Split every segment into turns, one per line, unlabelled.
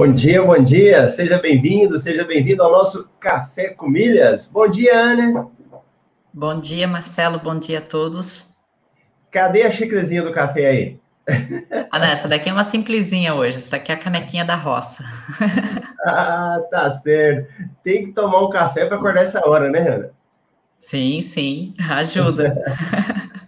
Bom dia, bom dia, seja bem-vindo, seja bem-vindo ao nosso Café com Milhas. Bom dia, Ana.
Bom dia, Marcelo, bom dia a todos.
Cadê a xícarazinha do café aí?
Ah, não, essa daqui é uma simplesinha hoje, essa daqui é a canequinha da roça.
ah, tá certo. Tem que tomar um café para acordar essa hora, né, Ana?
Sim, sim, ajuda.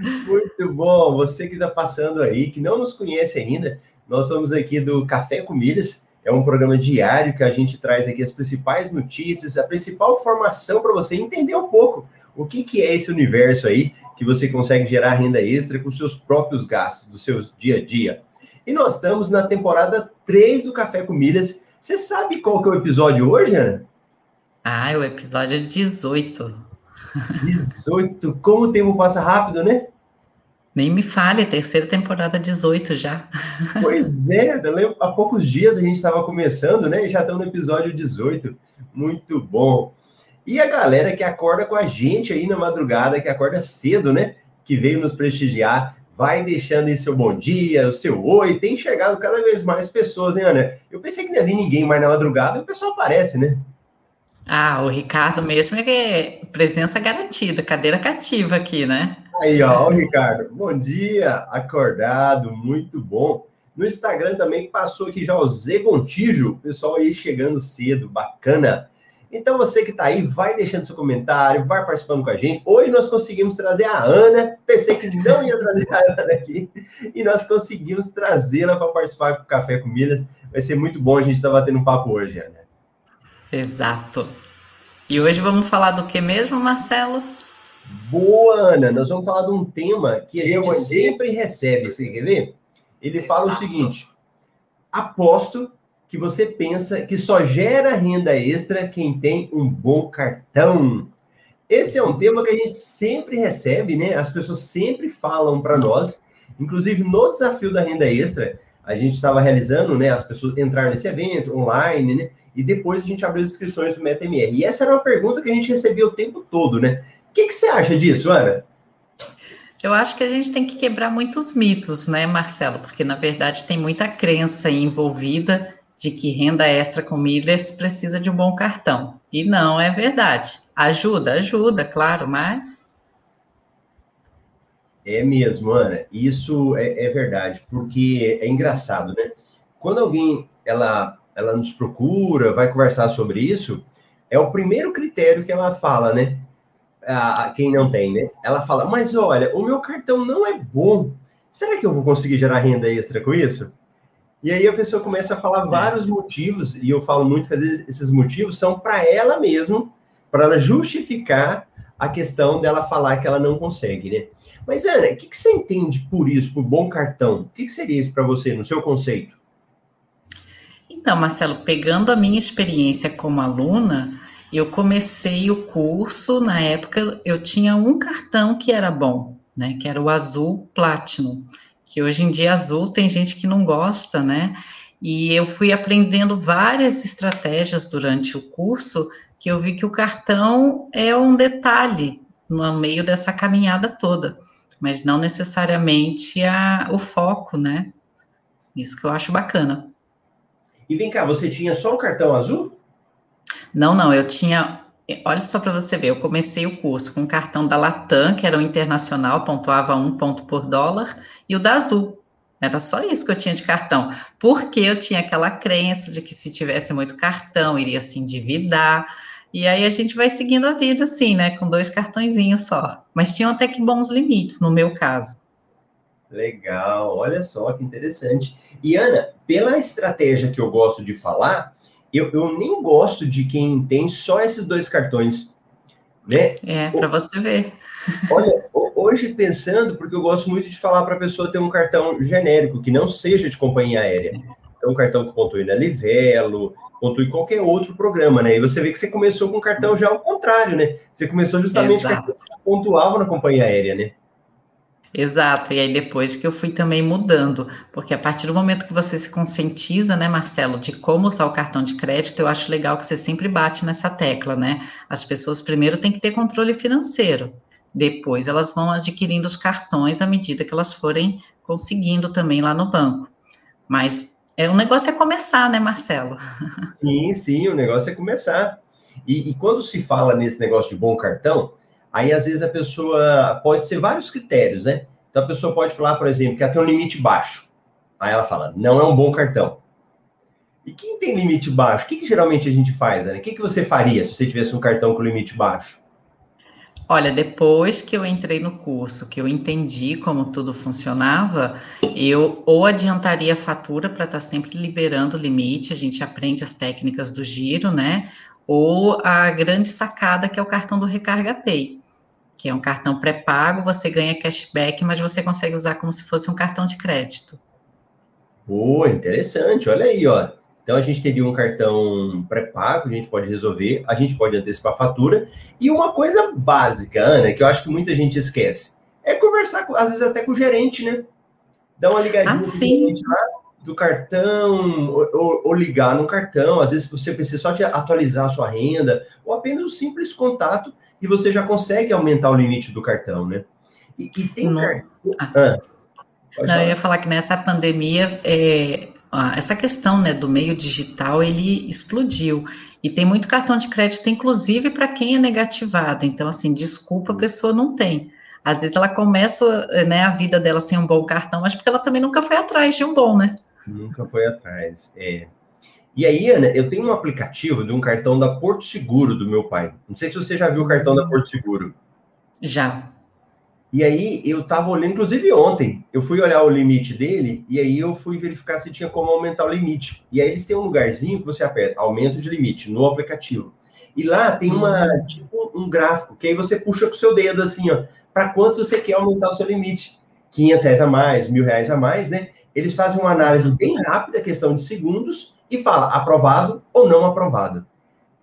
Muito bom, você que está passando aí, que não nos conhece ainda, nós somos aqui do Café com Milhas, é um programa diário que a gente traz aqui as principais notícias, a principal formação para você entender um pouco o que, que é esse universo aí que você consegue gerar renda extra com seus próprios gastos do seu dia a dia. E nós estamos na temporada 3 do Café com Milhas. Você sabe qual que é o episódio hoje, Ana?
Ah, é o episódio 18.
18. Como o tempo passa rápido, né?
Nem me fale, terceira temporada 18 já.
Pois é, há poucos dias a gente estava começando, né? E já estamos no episódio 18. Muito bom. E a galera que acorda com a gente aí na madrugada, que acorda cedo, né? Que veio nos prestigiar, vai deixando aí seu bom dia, o seu oi. Tem chegado cada vez mais pessoas, hein, Ana? Eu pensei que não ia vir ninguém mais na madrugada e o pessoal aparece, né?
Ah, o Ricardo mesmo é presença garantida, cadeira cativa aqui, né?
Aí, ó, o Ricardo. Bom dia, acordado, muito bom. No Instagram também passou aqui já o Zé Gontijo, pessoal aí chegando cedo, bacana. Então, você que está aí, vai deixando seu comentário, vai participando com a gente. Hoje nós conseguimos trazer a Ana. Pensei que não ia trazer a Ana aqui. E nós conseguimos trazê-la para participar do Café com Milhas. Vai ser muito bom a gente estar tá batendo um papo hoje, Ana.
Exato. E hoje vamos falar do que mesmo, Marcelo?
Boa, Ana. Nós vamos falar de um tema que a gente sempre recebe. Você quer ver? Ele fala Exato. o seguinte: aposto que você pensa que só gera renda extra quem tem um bom cartão. Esse é um tema que a gente sempre recebe, né? As pessoas sempre falam para nós, inclusive no desafio da renda extra, a gente estava realizando, né? As pessoas entraram nesse evento online, né? E depois a gente abriu as inscrições do MetaMR. E essa era uma pergunta que a gente recebia o tempo todo, né? O que, que você acha disso, Ana?
Eu acho que a gente tem que quebrar muitos mitos, né, Marcelo? Porque na verdade tem muita crença envolvida de que renda extra com milhas precisa de um bom cartão. E não é verdade. Ajuda, ajuda, claro, mas.
É mesmo, Ana. Isso é, é verdade, porque é engraçado, né? Quando alguém ela, ela nos procura, vai conversar sobre isso, é o primeiro critério que ela fala, né? A, quem não tem, né? Ela fala, mas olha, o meu cartão não é bom. Será que eu vou conseguir gerar renda extra com isso? E aí a pessoa começa a falar vários motivos, e eu falo muito que às vezes esses motivos são para ela mesma, para ela justificar a questão dela falar que ela não consegue, né? Mas, Ana, o que, que você entende por isso, por bom cartão? O que, que seria isso para você, no seu conceito?
Então, Marcelo, pegando a minha experiência como aluna, eu comecei o curso, na época eu tinha um cartão que era bom, né? Que era o azul Platinum que hoje em dia azul tem gente que não gosta, né? E eu fui aprendendo várias estratégias durante o curso que eu vi que o cartão é um detalhe no meio dessa caminhada toda, mas não necessariamente a, o foco, né? Isso que eu acho bacana.
E vem cá, você tinha só um cartão azul?
Não, não, eu tinha Olha só para você ver, eu comecei o curso com o cartão da Latam, que era o internacional, pontuava um ponto por dólar, e o da Azul. Era só isso que eu tinha de cartão, porque eu tinha aquela crença de que se tivesse muito cartão, iria se endividar, e aí a gente vai seguindo a vida assim, né, com dois cartõezinhos só. Mas tinham até que bons limites, no meu caso.
Legal, olha só que interessante. E Ana, pela estratégia que eu gosto de falar, eu, eu nem gosto de quem tem só esses dois cartões. Né?
É, para você ver.
Olha, hoje pensando, porque eu gosto muito de falar para a pessoa ter um cartão genérico, que não seja de companhia aérea. Então, um cartão que pontue na Livelo, pontue qualquer outro programa, né? E você vê que você começou com um cartão já ao contrário, né? Você começou justamente com pontuava na companhia aérea, né?
Exato, e aí depois que eu fui também mudando, porque a partir do momento que você se conscientiza, né, Marcelo, de como usar o cartão de crédito, eu acho legal que você sempre bate nessa tecla, né? As pessoas primeiro têm que ter controle financeiro, depois elas vão adquirindo os cartões à medida que elas forem conseguindo também lá no banco. Mas É, o negócio é começar, né, Marcelo?
Sim, sim, o negócio é começar. E, e, quando se fala nesse negócio de bom cartão, aí às vezes a pessoa pode ser vários critérios, né? Então a pessoa pode falar, por exemplo, que ela tem um limite baixo. Aí ela fala, não é um bom cartão. E quem tem limite baixo? O que, que geralmente a gente faz, Ana? O que, que você faria se você tivesse um cartão com limite baixo?
Olha, depois que eu entrei no curso, que eu entendi como tudo funcionava, eu ou adiantaria a fatura para estar tá sempre liberando o limite, a gente aprende as técnicas do giro, né? Ou a grande sacada que é o cartão do Recarga Pay, que é um cartão pré-pago, você ganha cashback, mas você consegue usar como se fosse um cartão de crédito.
Boa, interessante. Olha aí, ó. Então a gente teria um cartão pré-pago, a gente pode resolver, a gente pode antecipar a fatura. E uma coisa básica, Ana, que eu acho que muita gente esquece, é conversar, às vezes até com o gerente, né? Dar uma ligadinha
ah, sim.
do cartão, ou, ou, ligar no cartão. Às vezes você precisa só de atualizar a sua renda, ou apenas um simples contato, e você já consegue aumentar o limite do cartão, né?
E, e tem. Não. Ah. Ah, Não, eu ia falar que nessa pandemia é, essa questão né, do meio digital ele explodiu. E tem muito cartão de crédito, inclusive para quem é negativado. Então, assim, desculpa, a pessoa não tem. Às vezes ela começa né, a vida dela sem um bom cartão, mas porque ela também nunca foi atrás de um bom, né?
Nunca foi atrás. É. E aí, Ana, eu tenho um aplicativo de um cartão da Porto Seguro do meu pai. Não sei se você já viu o cartão da Porto Seguro.
Já.
E aí eu tava olhando, inclusive ontem, eu fui olhar o limite dele e aí eu fui verificar se tinha como aumentar o limite. E aí eles têm um lugarzinho que você aperta, aumento de limite no aplicativo. E lá tem uma uhum. tipo um gráfico que aí você puxa com o seu dedo assim, ó, para quanto você quer aumentar o seu limite. 500 reais a mais, mil reais a mais, né? Eles fazem uma análise bem rápida, questão de segundos, e fala aprovado ou não aprovado.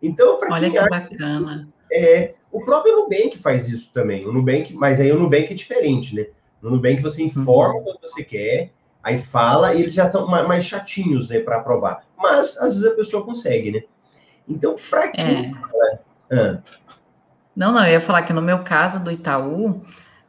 Então,
para Olha que acha, bacana.
É, o próprio Nubank faz isso também. O Nubank, mas aí o Nubank é diferente, né? No Nubank você informa uhum. quanto você quer, aí fala e eles já estão mais chatinhos, né, para aprovar. Mas às vezes a pessoa consegue, né? Então, para quem é. fala.
Ah. Não, não, eu ia falar que no meu caso do Itaú,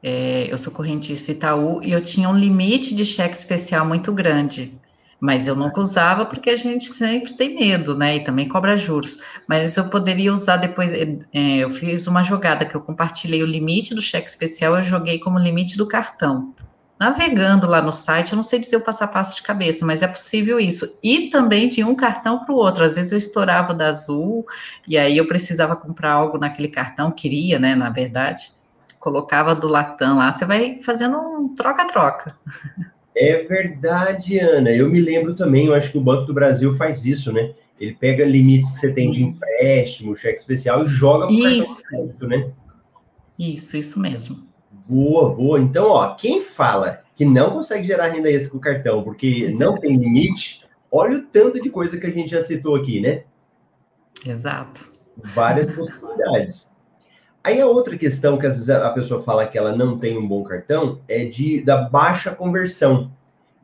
é, eu sou correntista Itaú e eu tinha um limite de cheque especial muito grande mas eu nunca usava porque a gente sempre tem medo, né? E também cobra juros. Mas eu poderia usar depois. É, eu fiz uma jogada que eu compartilhei o limite do cheque especial, eu joguei como limite do cartão. Navegando lá no site, eu não sei dizer o passo a passo de cabeça, mas é possível isso. E também de um cartão para o outro. Às vezes eu estourava da Azul, e aí eu precisava comprar algo naquele cartão, queria, né? Na verdade, colocava do Latam lá, você vai fazendo um troca-troca.
É verdade, Ana. Eu me lembro também, eu acho que o Banco do Brasil faz isso, né? Ele pega limites que você tem de empréstimo, cheque especial e joga para o
crédito, né? Isso, isso mesmo.
Boa, boa. Então, ó, quem fala que não consegue gerar renda extra com o cartão porque não tem limite, olha o tanto de coisa que a gente já citou aqui, né?
Exato.
Várias possibilidades. Aí a outra questão que às vezes a pessoa fala que ela não tem um bom cartão é de da baixa conversão.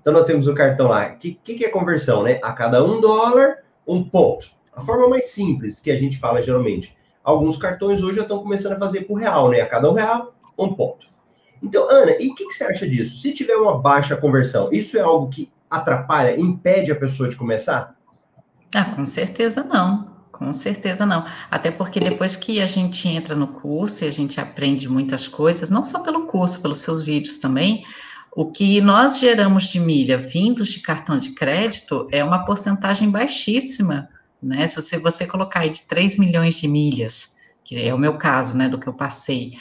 Então nós temos o cartão lá. O que, que, que é conversão, né? A cada um dólar, um ponto. A forma mais simples que a gente fala geralmente. Alguns cartões hoje já estão começando a fazer por real, né? A cada um real, um ponto. Então, Ana, e o que, que você acha disso? Se tiver uma baixa conversão, isso é algo que atrapalha, impede a pessoa de começar?
Ah, com certeza não. Com certeza não. Até porque depois que a gente entra no curso e a gente aprende muitas coisas, não só pelo curso, pelos seus vídeos também, o que nós geramos de milha vindos de cartão de crédito é uma porcentagem baixíssima, né? Se você, você colocar aí de 3 milhões de milhas, que é o meu caso, né, do que eu passei,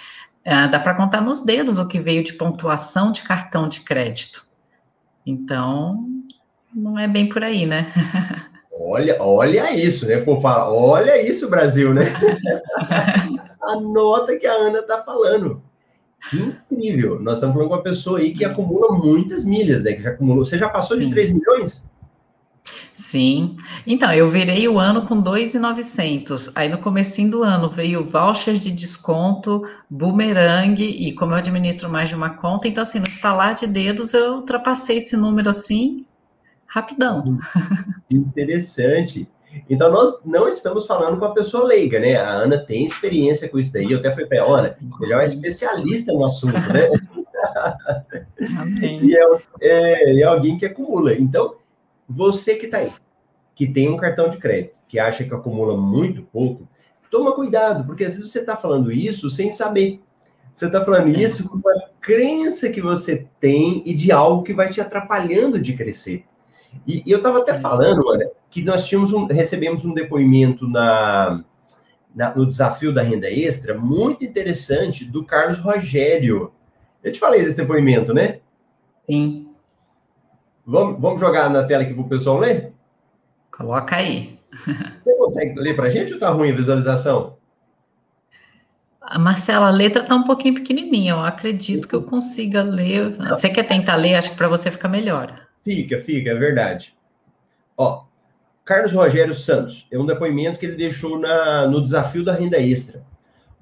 uh, dá para contar nos dedos o que veio de pontuação de cartão de crédito. Então, não é bem por aí, né?
Olha, olha isso, né? Por falar, olha isso, Brasil, né? Anota que a Ana está falando. Incrível. Nós estamos falando com uma pessoa aí que acumula muitas milhas, né? Que já acumulou. Você já passou de Sim. 3 milhões?
Sim. Então, eu virei o ano com 2,900. Aí no comecinho do ano veio vouchers de desconto, boomerang, e como eu administro mais de uma conta, então assim, no estalar de dedos eu ultrapassei esse número assim rapidão.
Interessante. Então, nós não estamos falando com a pessoa leiga, né? A Ana tem experiência com isso daí. Eu até falei para ela, Ana, ele é especialista no assunto, né? e é, é, é, alguém que acumula. Então, Você que está aí, que tem um cartão de crédito, que acha que acumula muito pouco, toma cuidado, porque às vezes você está falando isso sem saber. Você está falando é. isso com uma crença que você tem e de algo que vai te atrapalhando de crescer. E, e eu estava até falando, olha, que nós tínhamos um, recebemos um depoimento na, na, no desafio da renda extra muito interessante do Carlos Rogério. Eu te falei desse depoimento, né?
Sim.
Vamos, vamos jogar na tela aqui para o pessoal ler?
Coloca aí.
Você consegue ler para a gente ou está ruim a visualização?
Marcela, a letra está um pouquinho pequenininha. Eu acredito que eu consiga ler. Você quer tentar ler? Acho que para você fica melhor.
Fica, fica, é verdade. Ó, Carlos Rogério Santos, é um depoimento que ele deixou na, no desafio da renda extra.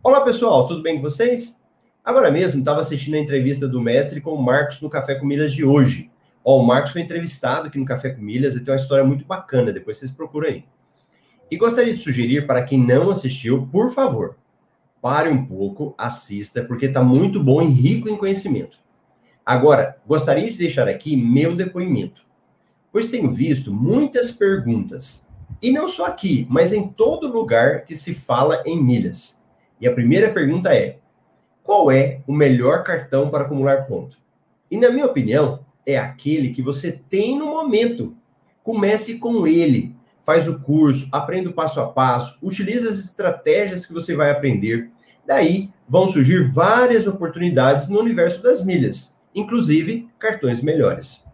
Olá, pessoal, tudo bem com vocês? Agora mesmo estava assistindo a entrevista do mestre com o Marcos no Café com Milhas de hoje. Ó, o Marcos foi entrevistado aqui no Café com Milhas e tem uma história muito bacana, depois vocês procuram aí. E gostaria de sugerir para quem não assistiu, por favor, pare um pouco, assista, porque está muito bom e rico em conhecimento. Agora, gostaria de deixar aqui meu depoimento pois tenho visto muitas perguntas, e não só aqui, mas em todo lugar que se fala em milhas. E a primeira pergunta é: qual é o melhor cartão para acumular ponto? E na minha opinião, é aquele que você tem no momento. Comece com ele, faz o curso, aprenda o passo a passo, utilize as estratégias que você vai aprender. Daí vão surgir várias oportunidades no universo das milhas, inclusive cartões melhores.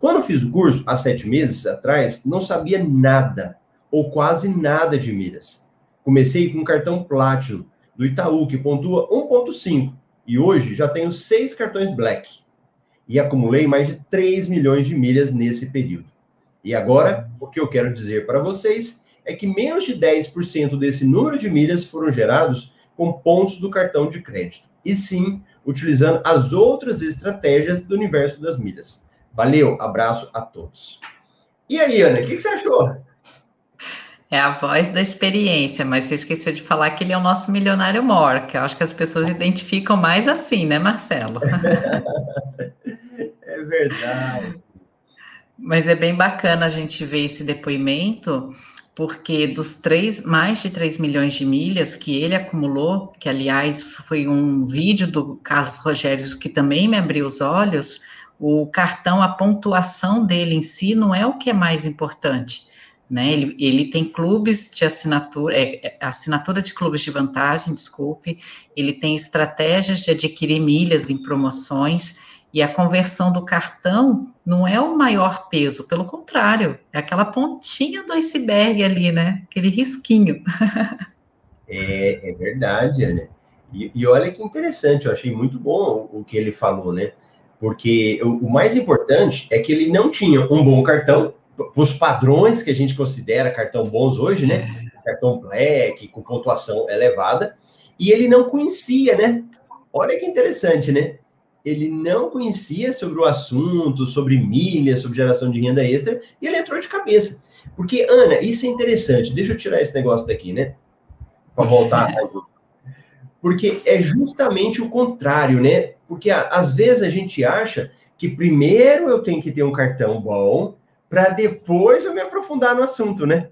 Quando fiz o curso, há sete meses atrás, não sabia nada, ou quase nada de milhas. Comecei com um cartão Platinum do Itaú, que pontua 1,5, e hoje já tenho seis cartões Black. E acumulei mais de 3 milhões de milhas nesse período. E agora, o que eu quero dizer para vocês é que menos de 10% desse número de milhas foram gerados com pontos do cartão de crédito, e sim utilizando as outras estratégias do universo das milhas. Valeu, abraço a todos. E aí, Ana, o que, que, você achou?
É a voz da experiência, mas você esqueceu de falar que ele é o nosso milionário mor, que eu acho que as pessoas identificam mais assim, né, Marcelo?
é verdade.
Mas é bem bacana a gente ver esse depoimento, porque dos três, mais de 3 milhões de milhas que ele acumulou, que aliás foi um vídeo do Carlos Rogério que também me abriu os olhos, o cartão, a pontuação dele em si não é o que é mais importante. Né? Ele, ele tem clubes de assinatura, é, é, assinatura de clubes de vantagem, desculpe, ele tem estratégias de adquirir milhas em promoções, e a conversão do cartão não é o maior peso, pelo contrário, é aquela pontinha do iceberg ali, né? Aquele risquinho.
é, é verdade, Ana. E, e olha que interessante, eu achei muito bom o que ele falou, né? Porque o, mais importante é que ele não tinha um bom cartão, os padrões que a gente considera cartão bons hoje, né? É. Cartão black, com pontuação elevada, e ele não conhecia, né? Olha que interessante, né? Ele não conhecia sobre o assunto, sobre milhas, sobre geração de renda extra, e ele entrou de cabeça. Porque, Ana, isso é interessante. Deixa eu tirar esse negócio daqui, né? Para voltar. Porque é justamente o contrário, né? Porque às vezes a gente acha que primeiro eu tenho que ter um cartão bom para depois eu me aprofundar no assunto, né?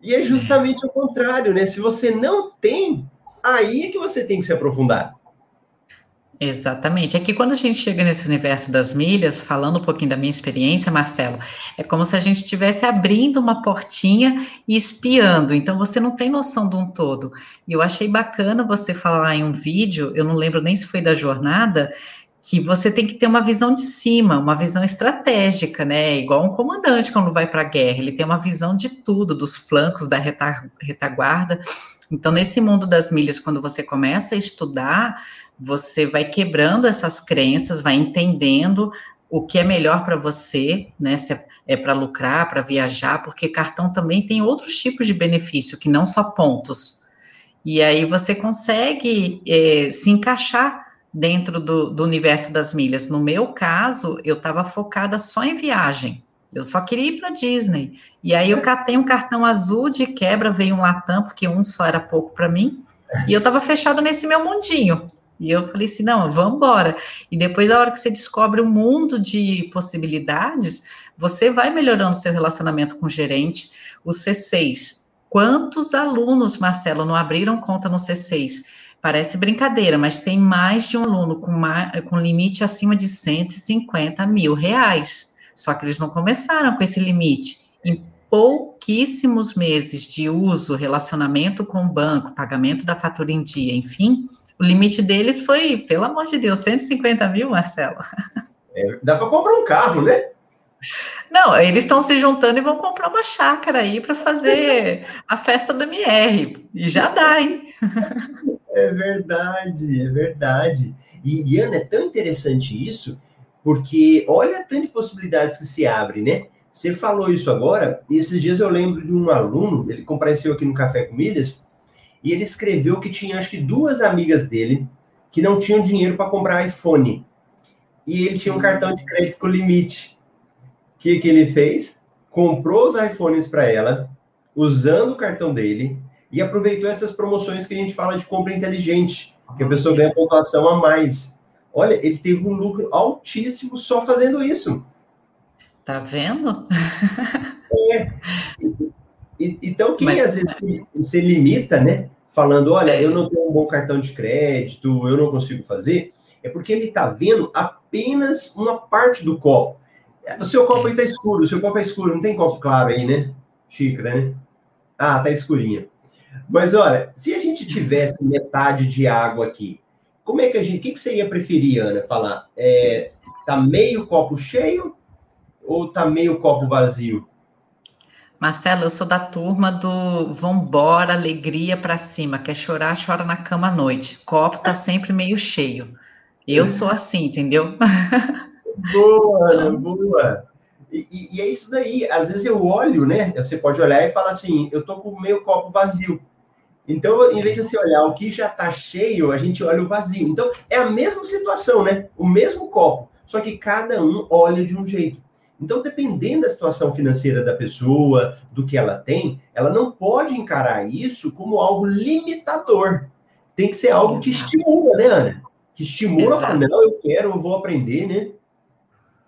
E é justamente o contrário, né? Se você não tem, aí é que você tem que se aprofundar.
Exatamente. É que quando a gente chega nesse universo das milhas, falando um pouquinho da minha experiência, Marcelo, é como se a gente estivesse abrindo uma portinha e espiando. Então você não tem noção de um todo. E eu achei bacana você falar em um vídeo, eu não lembro nem se foi da jornada, que você tem que ter uma visão de cima, uma visão estratégica, né? Igual um comandante quando vai para a guerra, ele tem uma visão de tudo, dos flancos da retaguarda. Então, nesse mundo das milhas, quando você começa a estudar, você vai quebrando essas crenças, vai entendendo o que é melhor para você, né? Se é, é para lucrar, para viajar, porque cartão também tem outros tipos de benefício que não só pontos. E aí você consegue é, se encaixar dentro do, do, universo das milhas. No meu caso, eu estava focada só em viagem. Eu só queria ir para Disney. E aí eu catei um cartão azul de quebra, veio um Latam, porque um só era pouco para mim. E eu estava fechado nesse meu mundinho. E eu falei assim, não, vamos embora. E depois, da hora que você descobre um mundo de possibilidades, você vai melhorando seu relacionamento com o gerente. O C6, quantos alunos, Marcelo, não abriram conta no C6? Parece brincadeira, mas tem mais de um aluno com, mais, com limite acima de 150 mil reais. Só que eles não começaram com esse limite. Em pouquíssimos meses de uso, relacionamento com o banco, pagamento da fatura em dia, enfim, o limite deles foi, pelo amor de Deus, 150 mil, Marcelo.
É, dá para comprar um carro, né?
Não, eles estão se juntando e vão comprar uma chácara aí para fazer a festa do MR. E já dá, hein?
É verdade, é verdade. E, Iana, é tão interessante isso, porque olha a tantas possibilidades que se abre, né? Você falou isso agora, e esses dias eu lembro de um aluno, ele compareceu aqui no Café com Milhas, e ele escreveu que tinha acho que duas amigas dele que não tinham dinheiro para comprar iPhone. E ele tinha um cartão de crédito com limite. O que, que ele fez? Comprou os iPhones para ela, usando o cartão dele, e aproveitou essas promoções que a gente fala de compra inteligente, que a pessoa ganha pontuação a mais. Olha, ele teve um lucro altíssimo só fazendo isso.
Tá vendo?
É. Então, quem Mas, às vezes se, se, limita, né? Falando, olha, é. eu não tenho um bom cartão de crédito, eu não consigo fazer, é porque ele está vendo apenas uma parte do copo. O seu copo aí está escuro, o seu copo é escuro, não tem copo claro aí, né? Xícara, né? Ah, tá escurinha. Mas olha, se a gente tivesse metade de água aqui, como é que a gente. O que, que você ia preferir, Ana? Falar? É, tá meio copo cheio ou tá meio copo vazio?
Marcelo, eu sou da turma do vambora, alegria para cima. Quer chorar, chora na cama à noite. Copo tá sempre meio cheio. Eu sou assim, entendeu?
Boa, Ana, boa. E, e, e, é isso daí. Às vezes eu olho, né? Você pode olhar e falar assim: eu tô com o meio copo vazio. Então, em vez de você olhar o que já está cheio, a gente olha o vazio. Então, é a mesma situação, né? O mesmo copo, só que cada um olha de um jeito. Então, dependendo da situação financeira da pessoa, do que ela tem, ela não pode encarar isso como algo limitador. Tem que ser algo que estimula, né, Ana? Que estimula, fala, não, eu quero, eu vou aprender, né?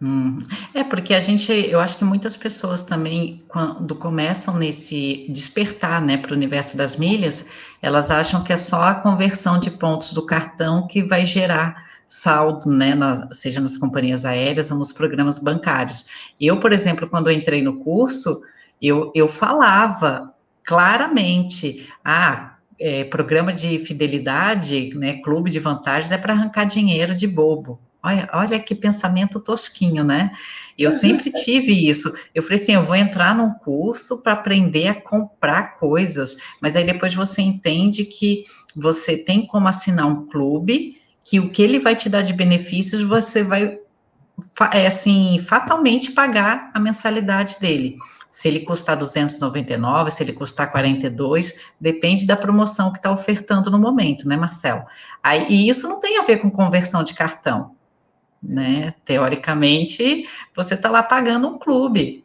Hum. É porque a gente, eu acho que muitas pessoas também, quando começam nesse despertar, né, para o universo das milhas, elas acham que é só a conversão de pontos do cartão que vai gerar saldo, né, na, seja nas companhias aéreas ou nos programas bancários. Eu, por exemplo, quando entrei no curso, eu, eu falava claramente, ah, é, programa de fidelidade, né, clube de vantagens é para arrancar dinheiro de bobo. Olha, olha que pensamento tosquinho, né? Eu sempre tive isso. Eu falei assim: eu vou entrar num curso para aprender a comprar coisas, mas aí depois você entende que você tem como assinar um clube, que o que ele vai te dar de benefícios, você vai, é assim, fatalmente pagar a mensalidade dele. Se ele custar 299, se ele custar 42, depende da promoção que está ofertando no momento, né, Marcelo? Aí, e isso não tem a ver com conversão de cartão né? Teoricamente, você está lá pagando um clube.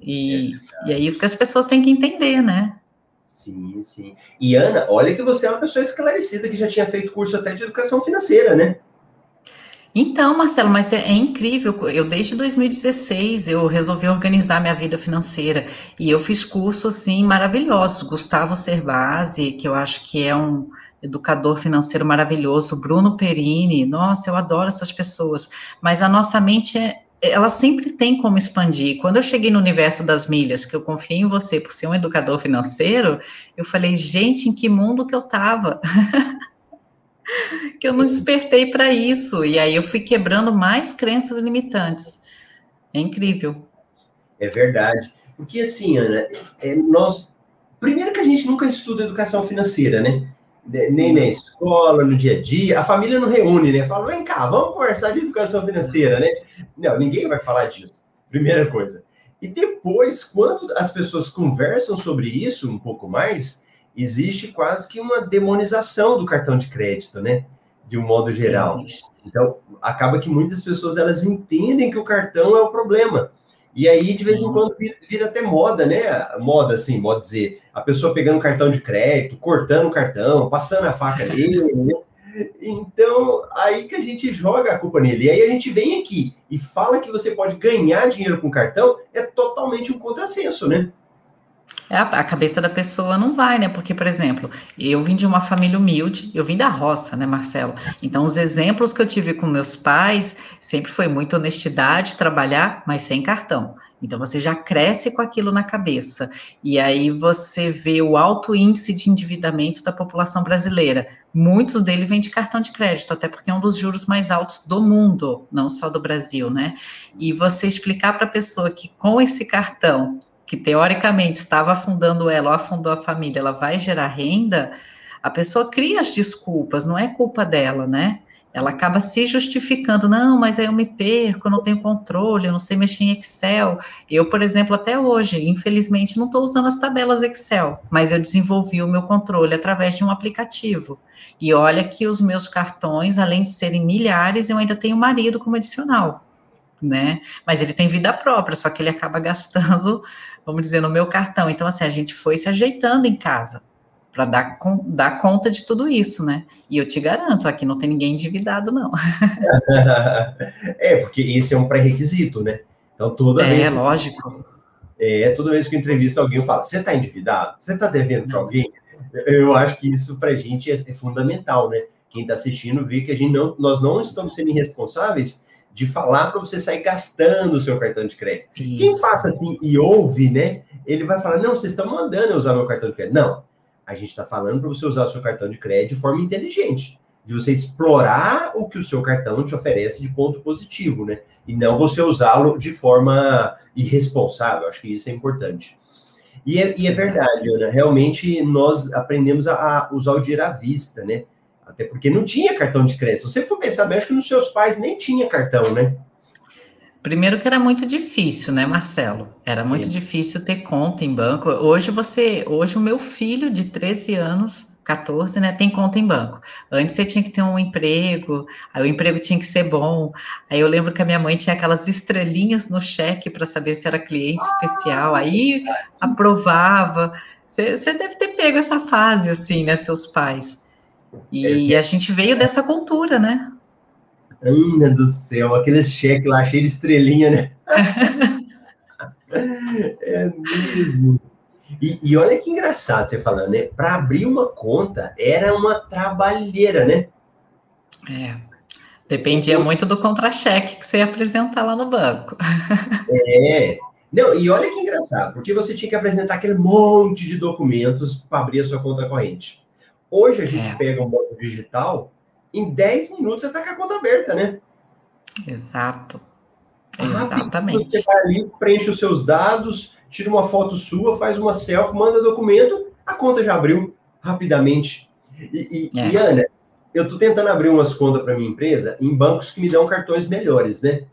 E é, e é isso que as pessoas têm que entender, né?
Sim, sim. E Ana, olha que você é uma pessoa esclarecida que já tinha feito curso até de educação financeira, né?
Então, Marcelo, mas é, é, incrível. Eu desde 2016 eu resolvi organizar minha vida financeira e eu fiz cursos assim maravilhosos. Gustavo Cerbasi, que eu acho que é um educador financeiro maravilhoso, Bruno Perini, nossa, eu adoro essas pessoas, mas a nossa mente é, ela sempre tem como expandir. Quando eu cheguei no universo das milhas, que eu confiei em você por ser um educador financeiro, eu falei, gente, em que mundo que eu estava? que eu não despertei para isso. E aí eu fui quebrando mais crenças limitantes. É incrível.
É verdade. Porque assim, Ana, é, nós. Primeiro que a gente nunca estuda educação financeira, né? Nem na escola, no dia a dia. A família não reúne, né? Fala, vem cá, vamos conversar de educação financeira, né? Não, ninguém vai falar disso. Primeira coisa. E depois, quando as pessoas conversam sobre isso um pouco mais, existe quase que uma demonização do cartão de crédito, né? De um modo geral. Existe. Então, acaba que muitas pessoas elas entendem que o cartão é o problema. E aí, de vez em quando, vira, vira, até moda, né? Moda, assim, modo dizer, a pessoa pegando cartão de crédito, cortando o cartão, passando a faca nele, né? Então, aí que a gente joga a culpa nele. E aí a gente vem aqui e fala que você pode ganhar dinheiro com cartão, é totalmente um contrassenso, né?
É, a cabeça da pessoa não vai, né? Porque, por exemplo, eu vim de uma família humilde, eu vim da roça, né, Marcelo? Então, os exemplos que eu tive com meus pais sempre foi muita honestidade, trabalhar, mas sem cartão. Então, você já cresce com aquilo na cabeça. E aí você vê o alto índice de endividamento da população brasileira. Muitos deles vêm de cartão de crédito, até porque é um dos juros mais altos do mundo, não só do Brasil, né? E você explicar para a pessoa que com esse cartão que teoricamente estava afundando ela ou afundou a família, ela vai gerar renda, a pessoa cria as desculpas, não é culpa dela, né? Ela acaba se justificando, não, mas aí eu me perco, eu não tenho controle, eu não sei mexer em Excel. Eu, por exemplo, até hoje, infelizmente, não estou usando as tabelas Excel, mas eu desenvolvi o meu controle através de um aplicativo. E olha que os meus cartões, além de serem milhares, eu ainda tenho marido como adicional né? Mas ele tem vida própria, só que ele acaba gastando, vamos dizer, no meu cartão. Então, assim, a gente foi se ajeitando em casa para dar, dar conta de tudo isso, né? E eu te garanto, aqui não tem ninguém endividado, não.
é, porque esse é um pré-requisito, né? Então, toda
é,
vez.
É, lógico.
É, toda vez que eu entrevisto alguém, eu falo: você está endividado? Você está devendo para alguém? Eu acho que isso para a gente é, é fundamental, né? Quem está assistindo vê que a gente não, nós não estamos sendo irresponsáveis de falar para você sair gastando o seu cartão de crédito. Isso. Quem passa assim e ouve, né? Ele vai falar: não, vocês estão mandando eu usar meu cartão de crédito. Não, a gente está falando para você usar o seu cartão de crédito de forma inteligente, de você explorar o que o seu cartão te oferece de ponto positivo, né? E não você usá-lo de forma irresponsável. Acho que isso é importante. E é, e é verdade, Ana. Realmente nós aprendemos a, a usar o dinheiro à vista, né? Até porque não tinha cartão de crédito. Se você for pensar bem, acho que nos seus pais nem tinha cartão, né?
Primeiro que era muito difícil, né, Marcelo? Era muito Sim. difícil ter conta em banco. Hoje você, hoje o meu filho de 13 anos, 14, né, tem conta em banco. Antes você tinha que ter um emprego, aí o emprego tinha que ser bom. Aí eu lembro que a minha mãe tinha aquelas estrelinhas no cheque para saber se era cliente especial. Aí aprovava. Você, você deve ter pego essa fase assim, né, seus pais. E é. a gente veio dessa cultura, né?
Ana do céu, aquele cheque lá cheio de estrelinha, né? é mesmo. E, e, olha que engraçado você falando, né? Para abrir uma conta era uma trabalheira, né?
É. Dependia muito do contra-cheque que você ia apresentar lá no banco.
É. Não, e olha que engraçado, porque você tinha que apresentar aquele monte de documentos para abrir a sua conta corrente. Hoje a gente é. pega um banco digital, em 10 minutos você está com a conta aberta, né?
Exato. Exatamente.
Você vai ali, preenche os seus dados, tira uma foto sua, faz uma selfie, manda documento, a conta já abriu rapidamente. E, e, é. e Ana, eu estou tentando abrir umas contas para minha empresa em bancos que me dão cartões melhores, né?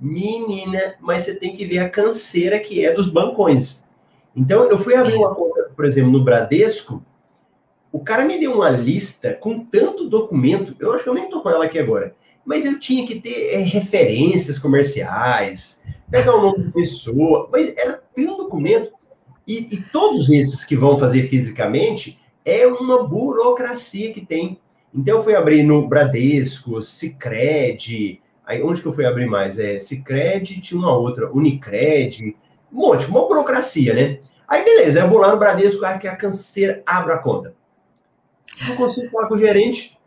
Menina, mas você tem que ver a canseira que é dos bancões. Então, eu fui abrir é. uma conta, por exemplo, no Bradesco, o cara me deu uma lista com tanto documento, eu acho que eu nem tô com ela aqui agora, mas eu tinha que ter é, referências comerciais, pegar o nome da pessoa, mas era tanto documento. E, e todos esses que vão fazer fisicamente é uma burocracia que tem. Então eu fui abrir no Bradesco, Cicred, aí onde que eu fui abrir mais? É Cicred, tinha uma outra, Unicred, um monte, uma burocracia, né? Aí beleza, eu vou lá no Bradesco, ah, que a canseira, abro a conta. Não consigo falar com o gerente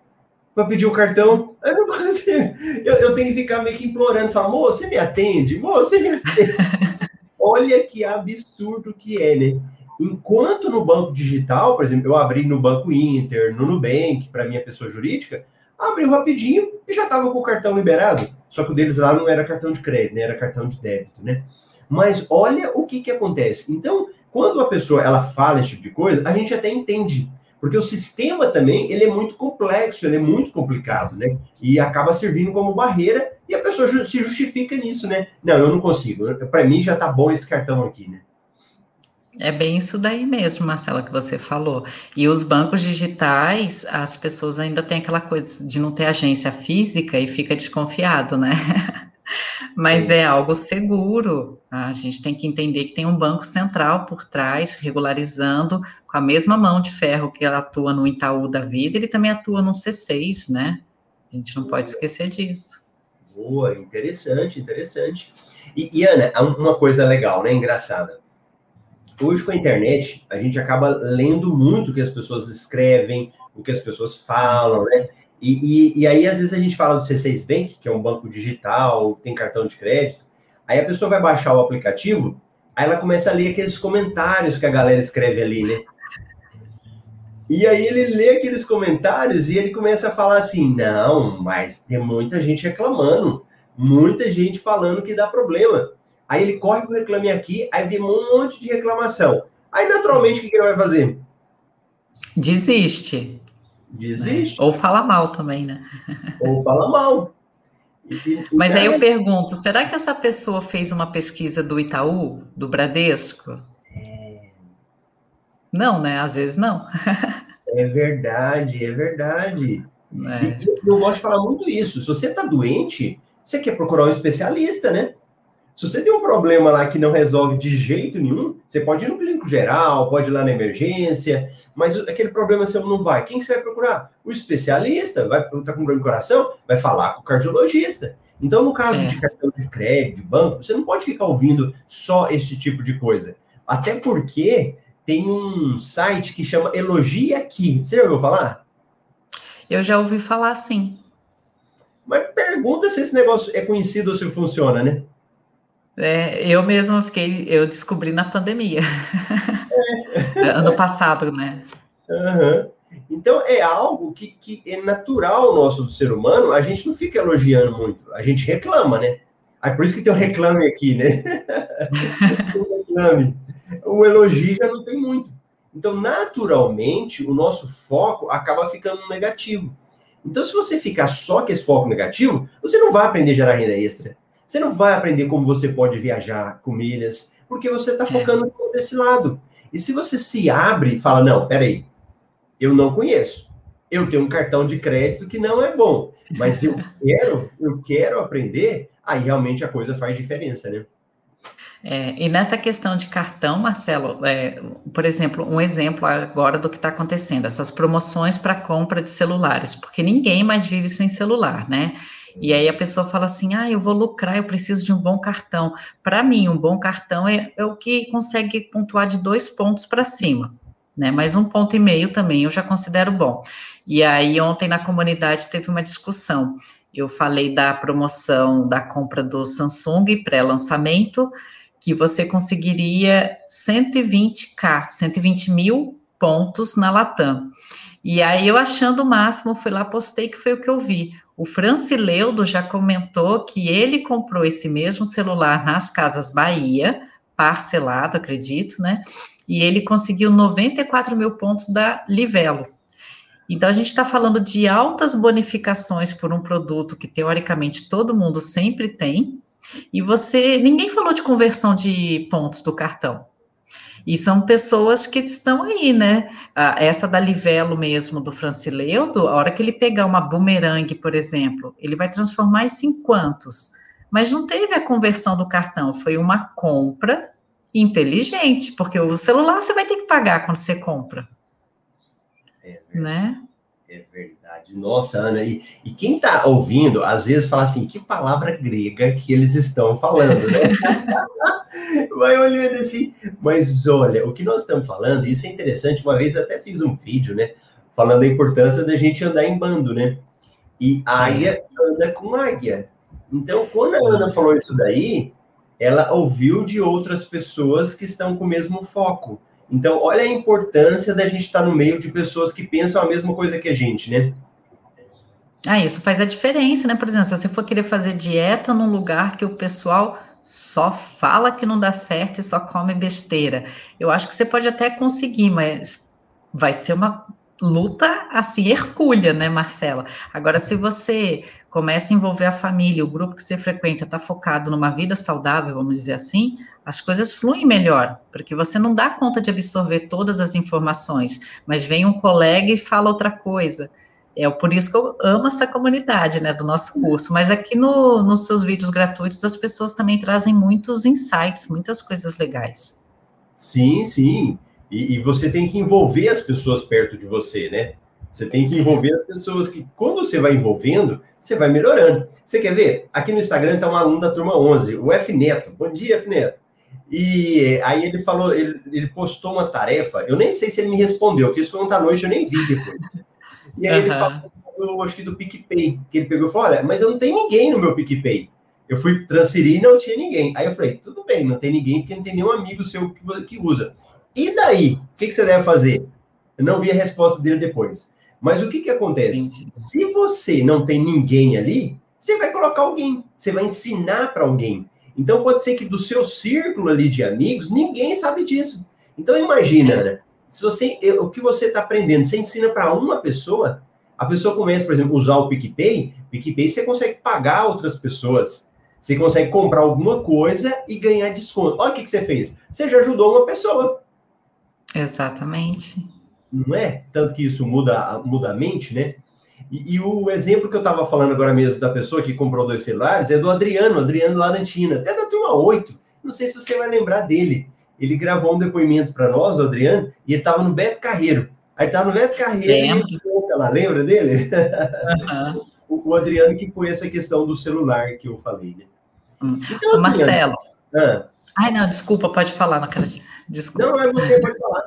para pedir o cartão. Consigo. Eu, eu, tenho que ficar meio que implorando, falar, você me atende? Você me atende? Olha que absurdo que é, né? Enquanto no banco digital, por exemplo, eu abri no Banco Inter, no Nubank, para minha pessoa jurídica, abriu rapidinho e já estava com o cartão liberado. Só que o deles lá não era cartão de crédito, né? era cartão de débito, né? Mas olha o que, que acontece. Então, quando a pessoa ela fala esse tipo de coisa, a gente até entende. Porque o sistema também, ele é muito complexo, ele é muito complicado, né? E acaba servindo como barreira e a pessoa se justifica nisso, né? Não, eu não consigo. Para mim já tá bom esse cartão aqui, né?
É bem isso daí mesmo, Marcela, que você falou. E os bancos digitais, as pessoas ainda têm aquela coisa de não ter agência física e fica desconfiado, né? Mas é algo seguro. A gente tem que entender que tem um banco central por trás, regularizando com a mesma mão de ferro que ela atua no Itaú da vida, ele também atua no C6, né? A gente não pode esquecer disso.
Boa, interessante, interessante. E, e Ana, uma coisa legal, né? Engraçada. Hoje com a internet, a gente acaba lendo muito o que as pessoas escrevem, o que as pessoas falam, né? E, e, e, aí, às vezes, a gente fala do C6 Bank, que é um banco digital, tem cartão de crédito. Aí a pessoa vai baixar o aplicativo, aí ela começa a ler aqueles comentários que a galera escreve ali, né? E aí ele lê aqueles comentários e ele começa a falar assim: não, mas tem muita gente reclamando, muita gente falando que dá problema. Aí ele corre para o Reclame Aqui, aí vê um monte de reclamação. Aí, naturalmente, o que ele vai fazer?
Desiste.
Desiste.
Ou fala mal também, né?
Ou fala mal.
E, Mas aí eu pergunto, será que essa pessoa fez uma pesquisa do Itaú, do Bradesco? É... Não, né? Às vezes não.
é verdade, é verdade. É. E, eu gosto de falar muito isso. Se você está doente, você quer procurar um especialista, né? Se você tem um problema lá que não resolve de jeito nenhum, você pode ir no clínico geral, pode ir lá na emergência, mas aquele problema seu não vai. Quem você vai procurar? O especialista, vai estar com problema de coração, vai falar com o cardiologista. Então, no caso é. de cartão de crédito, de banco, você não pode ficar ouvindo só esse tipo de coisa. Até porque tem um site que chama Elogia Aqui. Você já ouviu falar?
Eu já ouvi falar, sim.
Mas pergunta se esse negócio é conhecido ou se funciona, né?
É, eu mesma fiquei, eu descobri na pandemia. É. ano passado, né?
Uhum. Então é algo que, que é natural nosso do ser humano, a gente não fica elogiando muito, a gente reclama, né? Ah, por isso que tem o reclame aqui, né? o reclame. O elogio já não tem muito. Então, naturalmente, o nosso foco acaba ficando negativo. Então, se você ficar só com esse foco negativo, você não vai aprender a gerar renda extra. Você não vai aprender como você pode viajar com milhas, porque você está é. focando é. desse lado. E se você se abre e fala, não, peraí, eu não conheço. Eu tenho um cartão de crédito que não é bom, mas eu quero, eu quero aprender, aí realmente a coisa faz diferença, né?
É, e nessa questão de cartão, Marcelo, é, por exemplo, um exemplo agora do que está acontecendo, essas promoções para compra de celulares, porque ninguém mais vive sem celular, né? E aí a pessoa fala assim: ah, eu vou lucrar, eu preciso de um bom cartão. Para mim, um bom cartão é, é, o que consegue pontuar de dois pontos para cima, né? Mas um ponto e meio também eu já considero bom. E aí, ontem na comunidade teve uma discussão. Eu falei da promoção da compra do Samsung pré-lançamento, que você conseguiria 120k, 120 mil pontos na Latam. E aí, eu achando o máximo, fui lá, postei que foi o que eu vi. O Francileudo já comentou que ele comprou esse mesmo celular nas Casas Bahia, parcelado, acredito, né? E ele conseguiu 94 mil pontos da Livelo. Então, a gente está falando de altas bonificações por um produto que, teoricamente, todo mundo sempre tem. E você. Ninguém falou de conversão de pontos do cartão. E são pessoas que estão aí, né? essa da Livelo mesmo, do Francileudo, a hora que ele pegar uma bumerangue, por exemplo, ele vai transformar isso em quantos? Mas não teve a conversão do cartão, foi uma compra inteligente, porque o celular você vai ter que pagar quando você compra.
É né? É verdade. Nossa, Ana, e, e quem está ouvindo, às vezes fala assim, que palavra grega que eles estão falando, né? Vai olhando assim, mas olha, o que nós estamos falando, isso é interessante, uma vez até fiz um vídeo, né? Falando da importância da gente andar em bando, né? E águia anda com águia. Então, quando a Ana falou isso daí, ela ouviu de outras pessoas que estão com o mesmo foco. Então, olha a importância da gente estar no meio de pessoas que pensam a mesma coisa que a gente, né?
Ah, isso faz a diferença, né? Por exemplo, se você for querer fazer dieta num lugar que o pessoal só fala que não dá certo e só come besteira, eu acho que você pode até conseguir, mas vai ser uma luta assim, hercúlea, né, Marcela? Agora, se você começa a envolver a família, o grupo que você frequenta está focado numa vida saudável, vamos dizer assim, as coisas fluem melhor, porque você não dá conta de absorver todas as informações, mas vem um colega e fala outra coisa. É por isso que eu amo essa comunidade, né, do nosso curso. Mas aqui no, nos seus vídeos gratuitos, as pessoas também trazem muitos insights, muitas coisas legais.
Sim, sim. E, e você tem que envolver as pessoas perto de você, né? Você tem que envolver as pessoas que, quando você vai envolvendo, você vai melhorando. Você quer ver? Aqui no Instagram está um aluno da turma 11, o F Neto. Bom dia, F Neto. E aí ele falou, ele, ele postou uma tarefa, eu nem sei se ele me respondeu, porque isso foi ontem à noite, eu nem vi depois. E aí uhum. ele falou, eu acho que do PicPay, que ele pegou e falou, olha, mas eu não tenho ninguém no meu PicPay. Eu fui transferir e não tinha ninguém. Aí eu falei, tudo bem, não tem ninguém, porque não tem nenhum amigo seu que, usa. E daí? O que, que você deve fazer? Eu não vi a resposta dele depois. Mas o que, que acontece? Entendi. Se você não tem ninguém ali, você vai colocar alguém, você vai ensinar para alguém. Então pode ser que do seu círculo ali de amigos, ninguém sabe disso. Então imagina, né? Se você, o que você está aprendendo, você ensina para uma pessoa, a pessoa começa, por exemplo, a usar o PicPay, PicPay você consegue pagar outras pessoas. Você consegue comprar alguma coisa e ganhar desconto. Olha o que, que você fez. Você já ajudou uma pessoa.
Exatamente
não é? Tanto que isso muda, muda a mente, né? E, e o exemplo que eu estava falando agora mesmo da pessoa que comprou dois celulares é do Adriano, Adriano Larantina, até da turma 8. Não sei se você vai lembrar dele. Ele gravou um depoimento para nós, o Adriano, e ele estava no Beto Carreiro. Aí estava no Beto Carreiro, e lá, lembra dele? Uhum. o, o, Adriano que foi essa questão do celular que eu falei, né?
Hum. Então, assim, Marcelo. Ah, Ai, não, desculpa, pode falar, não quero. Desculpa.
Não, é você, pode falar.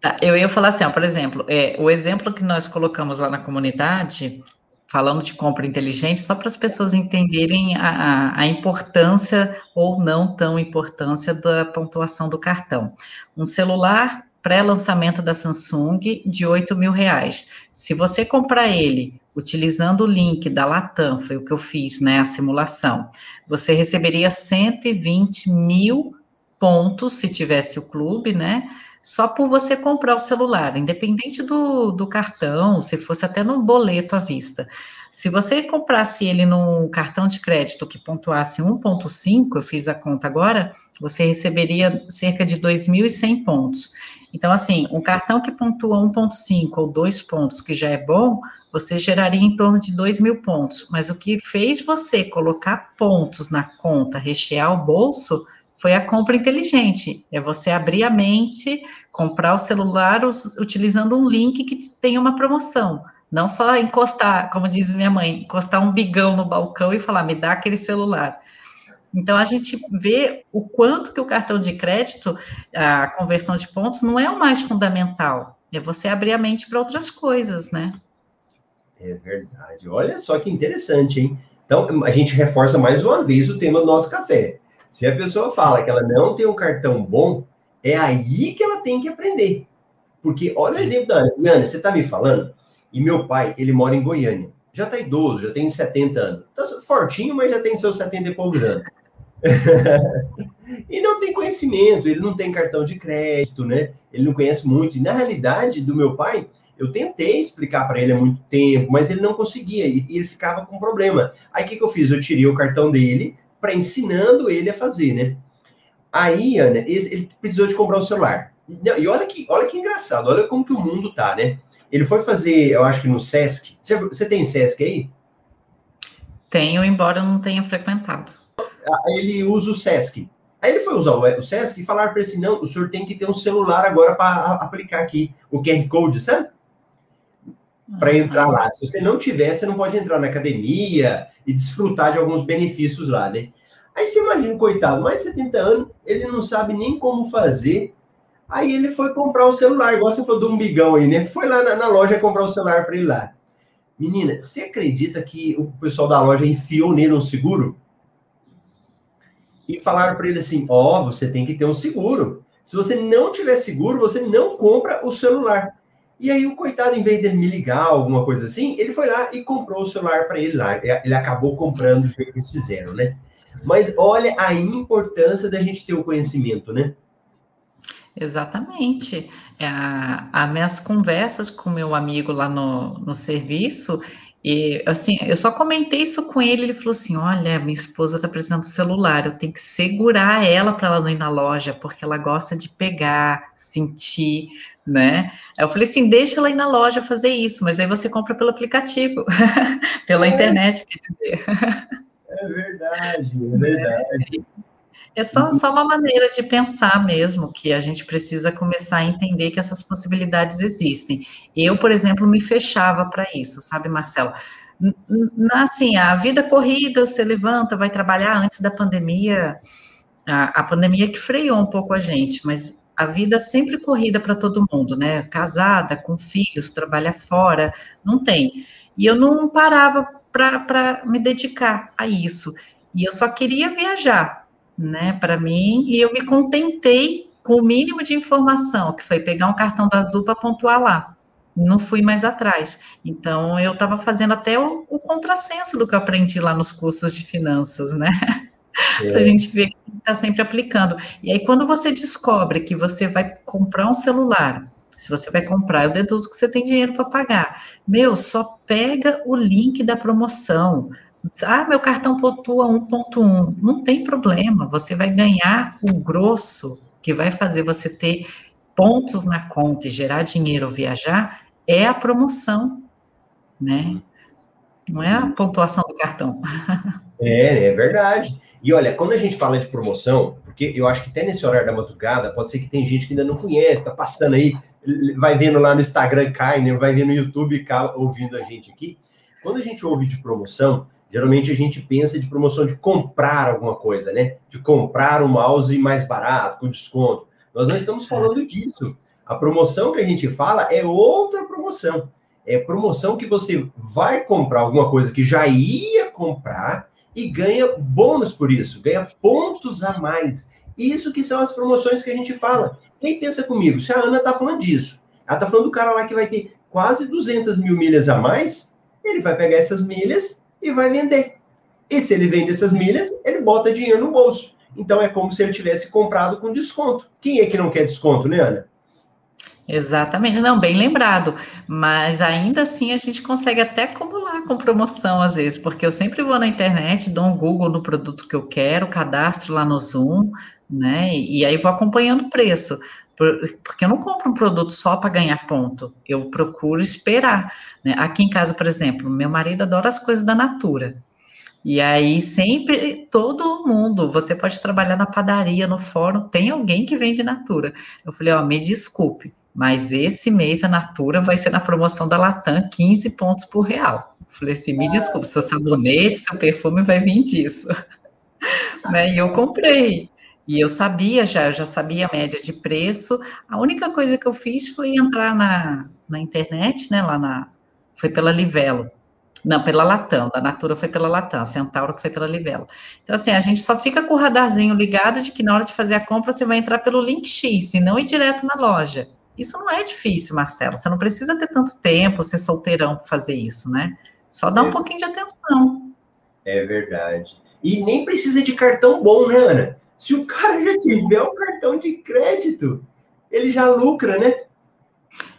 Tá, eu ia falar assim, ó, por exemplo, é, o exemplo que nós colocamos lá na comunidade, falando de compra inteligente, só para as pessoas entenderem a, a, importância ou não tão importância da pontuação do cartão. Um celular pré-lançamento da Samsung de 8 mil reais. Se você comprar ele utilizando o link da Latam, foi o que eu fiz, né, a simulação, você receberia 120 mil pontos, se tivesse o clube, né, só por você comprar o celular, independente do, do cartão, se fosse até no boleto à vista. Se você comprasse ele num cartão de crédito que pontuasse 1,5, eu fiz a conta agora, você receberia cerca de 2.100 pontos. Então, assim, um cartão que pontua 1,5 ou 2 pontos, que já é bom, você geraria em torno de 2 mil pontos. Mas o que fez você colocar pontos na conta, rechear o bolso, foi a compra inteligente. É você abrir a mente, comprar o celular utilizando um link que tem uma promoção. Não só encostar, como diz minha mãe, encostar um bigão no balcão e falar, me dá aquele celular. Então, a gente vê o quanto que o cartão de crédito, a conversão de pontos, não é o mais fundamental. É você abrir a mente para outras coisas, né?
É verdade. Olha só que interessante, hein? Então, a gente reforça mais uma vez o tema do nosso café. Se a pessoa fala que ela não tem um cartão bom, é aí que ela tem que aprender. Porque olha o exemplo da Ana. Ana, você está me falando? E meu pai, ele mora em Goiânia. Já está idoso, já tem 70 anos. Tá fortinho, mas já tem seus 70 e poucos anos. e não tem conhecimento, ele não tem cartão de crédito, né? Ele não conhece muito. E na realidade, do meu pai, eu tentei explicar para ele há muito tempo, mas ele não conseguia e ele ficava com problema. Aí o que, que eu fiz? Eu tirei o cartão dele, para ensinando ele a fazer, né? Aí, Ana, ele precisou de comprar um celular. E olha que, olha que engraçado, olha como que o mundo tá, né? Ele foi fazer, eu acho que no Sesc. Você tem Sesc aí?
Tenho, embora eu não tenha frequentado.
Ele usa o Sesc. Aí ele foi usar o Sesc e falar para ele assim: não, o senhor tem que ter um celular agora para aplicar aqui o QR Code, sabe? Para entrar lá. Se você não tiver, você não pode entrar na academia, e desfrutar de alguns benefícios lá, né? Aí você imagina, coitado, mais de 70 anos, ele não sabe nem como fazer. Aí ele foi comprar o celular, igual você falou do umbigão aí, né? Foi lá na, na loja comprar o celular para ele lá. Menina, você acredita que o pessoal da loja enfiou nele um seguro? E falaram para ele assim: Ó, oh, você tem que ter um seguro. Se você não tiver seguro, você não compra o celular. E aí o coitado, em vez dele me ligar, alguma coisa assim, ele foi lá e comprou o celular para ele lá. Ele acabou comprando do jeito que eles fizeram, né? Mas olha a importância da gente ter o conhecimento, né?
Exatamente. É, as minhas conversas com meu amigo lá no, no serviço, E assim, eu só comentei isso com ele, ele falou assim: "Olha, minha esposa tá precisando do celular, eu tenho que segurar ela para ela não ir na loja, porque ela gosta de pegar, sentir, né?" Eu falei assim: "Deixa ela ir na loja fazer isso, mas aí você compra pelo aplicativo, pela é. internet, quer dizer."
É verdade, é verdade.
É só, só uma maneira de pensar mesmo, que a gente precisa começar a entender que essas possibilidades existem. Eu, por exemplo, me fechava para isso, sabe, Marcelo? Assim, a vida corrida, você levanta, vai trabalhar antes da pandemia, a, a pandemia que freou um pouco a gente, mas a vida sempre corrida para todo mundo, né? Casada, com filhos, trabalha fora, não tem. E eu não parava para me dedicar a isso. E eu só queria viajar né, para mim, e eu me contentei com o mínimo de informação, que foi pegar um cartão da Azul para pontuar lá. Não fui mais atrás. Então, eu estava fazendo até o, o, contrassenso do que eu aprendi lá nos cursos de finanças, né? É. a gente ver que está sempre aplicando. E aí, quando você descobre que você vai comprar um celular, se você vai comprar, eu deduzo que você tem dinheiro para pagar. Meu, só pega o link da promoção ah, meu cartão pontua 1.1. Não tem problema, você vai ganhar o grosso que vai fazer você ter pontos na conta e gerar dinheiro ou viajar é a promoção, né? Não é a pontuação do cartão.
É, é verdade. E olha, quando a gente fala de promoção, porque eu acho que até nesse horário da madrugada, pode ser que tem gente que ainda não conhece, tá passando aí, vai vendo lá no Instagram, cai, né? vai vendo no YouTube, ouvindo a gente aqui. Quando a gente ouve de promoção, Geralmente a gente pensa de promoção de comprar alguma coisa, né? De comprar um mouse mais barato, com desconto. Nós não estamos falando disso. A promoção que a gente fala é outra promoção. É promoção que você vai comprar alguma coisa que já ia comprar e ganha bônus por isso, ganha pontos a mais. Isso que são as promoções que a gente fala. Quem pensa comigo? Se a Ana está falando disso, ela está falando do cara lá que vai ter quase 200 mil milhas a mais, ele vai pegar essas milhas e vai vender. E se ele vende essas milhas, ele bota dinheiro no bolso. Então é como se ele tivesse comprado com desconto. Quem é que não quer desconto, né, Ana?
Exatamente, não, bem lembrado. Mas ainda assim a gente consegue até acumular com promoção às vezes, porque eu sempre vou na internet, dou um Google no produto que eu quero, cadastro lá no Zoom, né? E aí vou acompanhando o preço porque eu não compro um produto só para ganhar ponto, eu procuro esperar. Né? Aqui em casa, por exemplo, meu marido adora as coisas da Natura. E aí, sempre, todo mundo, você pode trabalhar na padaria, no fórum, tem alguém que vende Natura. Eu falei, ó, me desculpe, mas esse mês a Natura vai ser na promoção da Latam, 15 pontos por real. Eu falei assim, me desculpe, seu sabonete, seu perfume vai vir disso. né? E eu comprei. E eu sabia já, eu já sabia a média de preço. A única coisa que eu fiz foi entrar na, na internet, né? Lá na. Foi pela Livelo. Não, pela Latam. Da Natura foi pela Latam. A Centauro que foi pela Livelo. Então, assim, a gente só fica com o radarzinho ligado de que na hora de fazer a compra você vai entrar pelo link X e não ir direto na loja. Isso não é difícil, Marcelo. Você não precisa ter tanto tempo, ser solteirão para fazer isso, né? Só dá é. um pouquinho de atenção.
É verdade. E nem precisa de cartão bom, né, Ana? Se o cara já tiver um cartão de crédito, ele já lucra, né?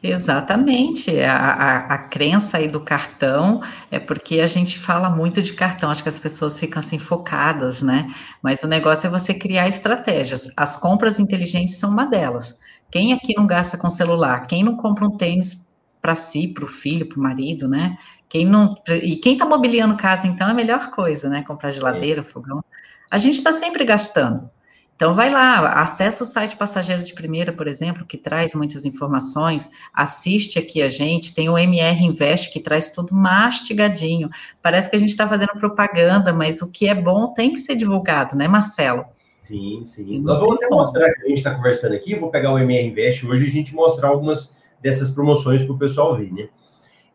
Exatamente, a, a, a, crença aí do cartão é porque a gente fala muito de cartão, acho que as pessoas ficam assim focadas, né? Mas o negócio é você criar estratégias. As compras inteligentes são uma delas. Quem aqui não gasta com celular? Quem não compra um tênis para si, para o filho, para o marido, né? Quem não e quem está mobiliando casa então é a melhor coisa, né? Comprar geladeira, fogão. A gente está sempre gastando. Então, vai lá, acessa o site Passageiro de Primeira, por exemplo, que traz muitas informações, assiste aqui a gente, tem o MR Invest, que traz tudo mastigadinho. Parece que a gente está fazendo propaganda, mas o que é bom tem que ser divulgado, né, Marcelo?
Sim, sim. Nós vamos até mostrar que a gente está conversando aqui, vou pegar o MR Invest hoje e a gente mostrar algumas dessas promoções para o pessoal ver, né?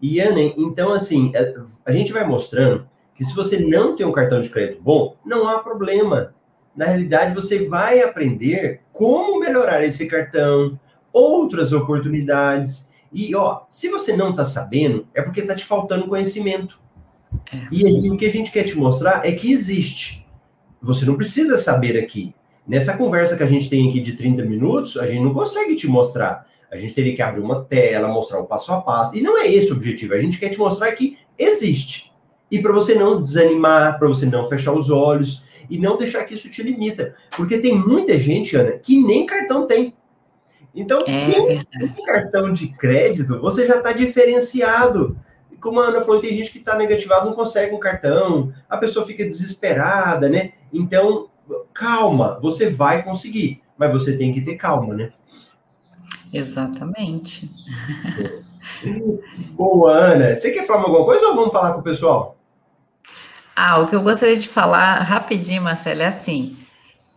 E, Ana, então, assim, é, a gente vai mostrando que se você não tem um cartão de crédito bom, não há problema. Na realidade, você vai aprender como melhorar esse cartão, outras oportunidades. E, ó, se você não está sabendo, é porque está te faltando conhecimento. É. E, e o que a gente quer te mostrar é que existe. Você não precisa saber aqui. Nessa conversa que a gente tem aqui de 30 minutos, a gente não consegue te mostrar. A gente teria que abrir uma tela, mostrar o passo a passo. E não é esse o objetivo. A gente quer te mostrar que existe. E para você não desanimar, para você não fechar os olhos e não deixar que isso te limita. Porque tem muita gente, Ana, que nem cartão tem. Então, é com cartão de crédito, você já está diferenciado. Como a Ana falou, tem gente que está negativado, não consegue um cartão, a pessoa fica desesperada, né? Então, calma, você vai conseguir, mas você tem que ter calma, né?
Exatamente.
Boa, Ana. Você quer falar alguma coisa ou vamos falar com o pessoal?
Ah, o que eu gostaria de falar rapidinho, Marcelo, é assim,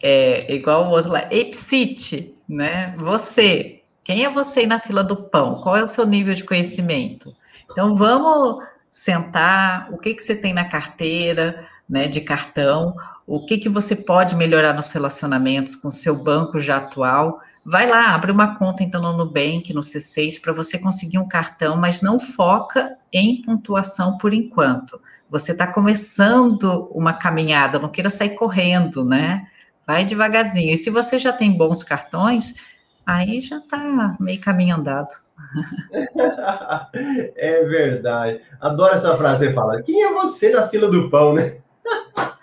é igual o outro lá, Epsite, né? Você, quem é você na fila do pão? Qual é o seu nível de conhecimento? Então, vamos sentar, o que, que você tem na carteira, né, de cartão, o que, que você pode melhorar nos relacionamentos com o seu banco já atual, Vai lá, abre uma conta então no Nubank, no C6, para você conseguir um cartão, mas não foca em pontuação por enquanto. Você está começando uma caminhada, não queira sair correndo, né? Vai devagarzinho. E se você já tem bons cartões, aí já está meio caminho andado.
é verdade. Adoro essa frase você fala. Quem é você na fila do pão, né?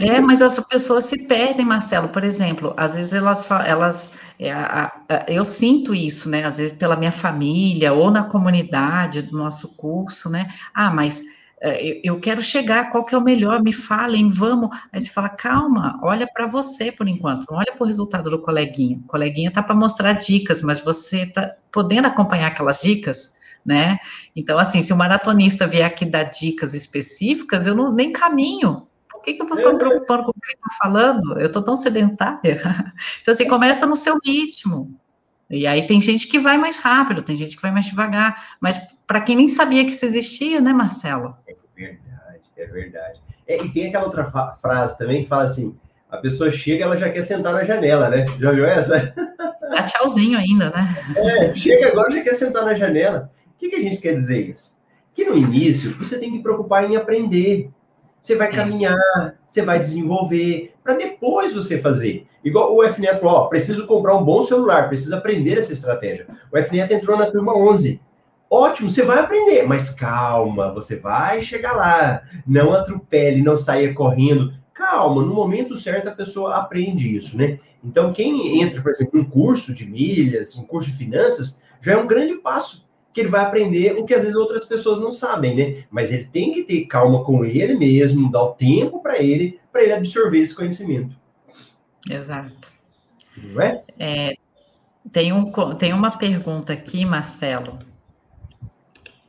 É, mas as pessoas se perdem, Marcelo. Por exemplo, às vezes elas, elas é, a, a, eu sinto isso, né? Às vezes pela minha família ou na comunidade do nosso curso, né? Ah, mas é, eu quero chegar, qual que é o melhor? Me falem, vamos. Aí você fala, calma, olha para você por enquanto, não olha para o resultado do coleguinha. O coleguinha tá para mostrar dicas, mas você tá podendo acompanhar aquelas dicas, né? Então, assim, se o maratonista vier aqui dar dicas específicas, eu não nem caminho, por que, que eu vou ficar me preocupando com o que ele está falando? Eu estou tão sedentária. Então, assim, começa no seu ritmo. E aí tem gente que vai mais rápido, tem gente que vai mais devagar. Mas para quem nem sabia que isso existia, né, Marcelo?
É verdade, é verdade. É, e tem aquela outra frase também que fala assim: a pessoa chega, ela já quer sentar na janela, né? Já viu essa?
Dá tchauzinho ainda, né?
É, chega agora já quer sentar na janela. O que, que a gente quer dizer isso? Que no início você tem que preocupar em aprender. Você vai caminhar, você vai desenvolver, para depois você fazer. Igual o FNET falou, ó, preciso comprar um bom celular, preciso aprender essa estratégia. O FNET entrou na turma 11. Ótimo, você vai aprender, mas calma, você vai chegar lá. Não atropele, não saia correndo. Calma, no momento certo a pessoa aprende isso, né? Então, quem entra, por exemplo, em um curso de milhas, um curso de finanças, já é um grande passo que ele vai aprender o que às vezes outras pessoas não sabem, né? Mas ele tem que ter calma com ele mesmo, dar o tempo para ele, para ele absorver esse conhecimento.
Exato.
Não é?
é tem, um, tem uma pergunta aqui, Marcelo.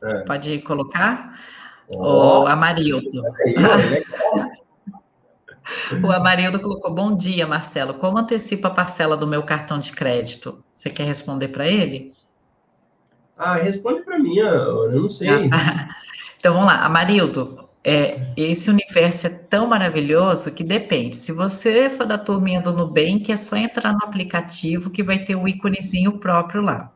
É. Pode colocar? Oh, o Amarildo. o Amarildo colocou: Bom dia, Marcelo. Como antecipa a parcela do meu cartão de crédito? Você quer responder para ele?
Ah, responde para mim, eu não sei. Ah, tá.
Então vamos lá, Amarildo. É, esse universo é tão maravilhoso que depende. Se você for da turminha do Nubank, é só entrar no aplicativo que vai ter o íconezinho próprio lá.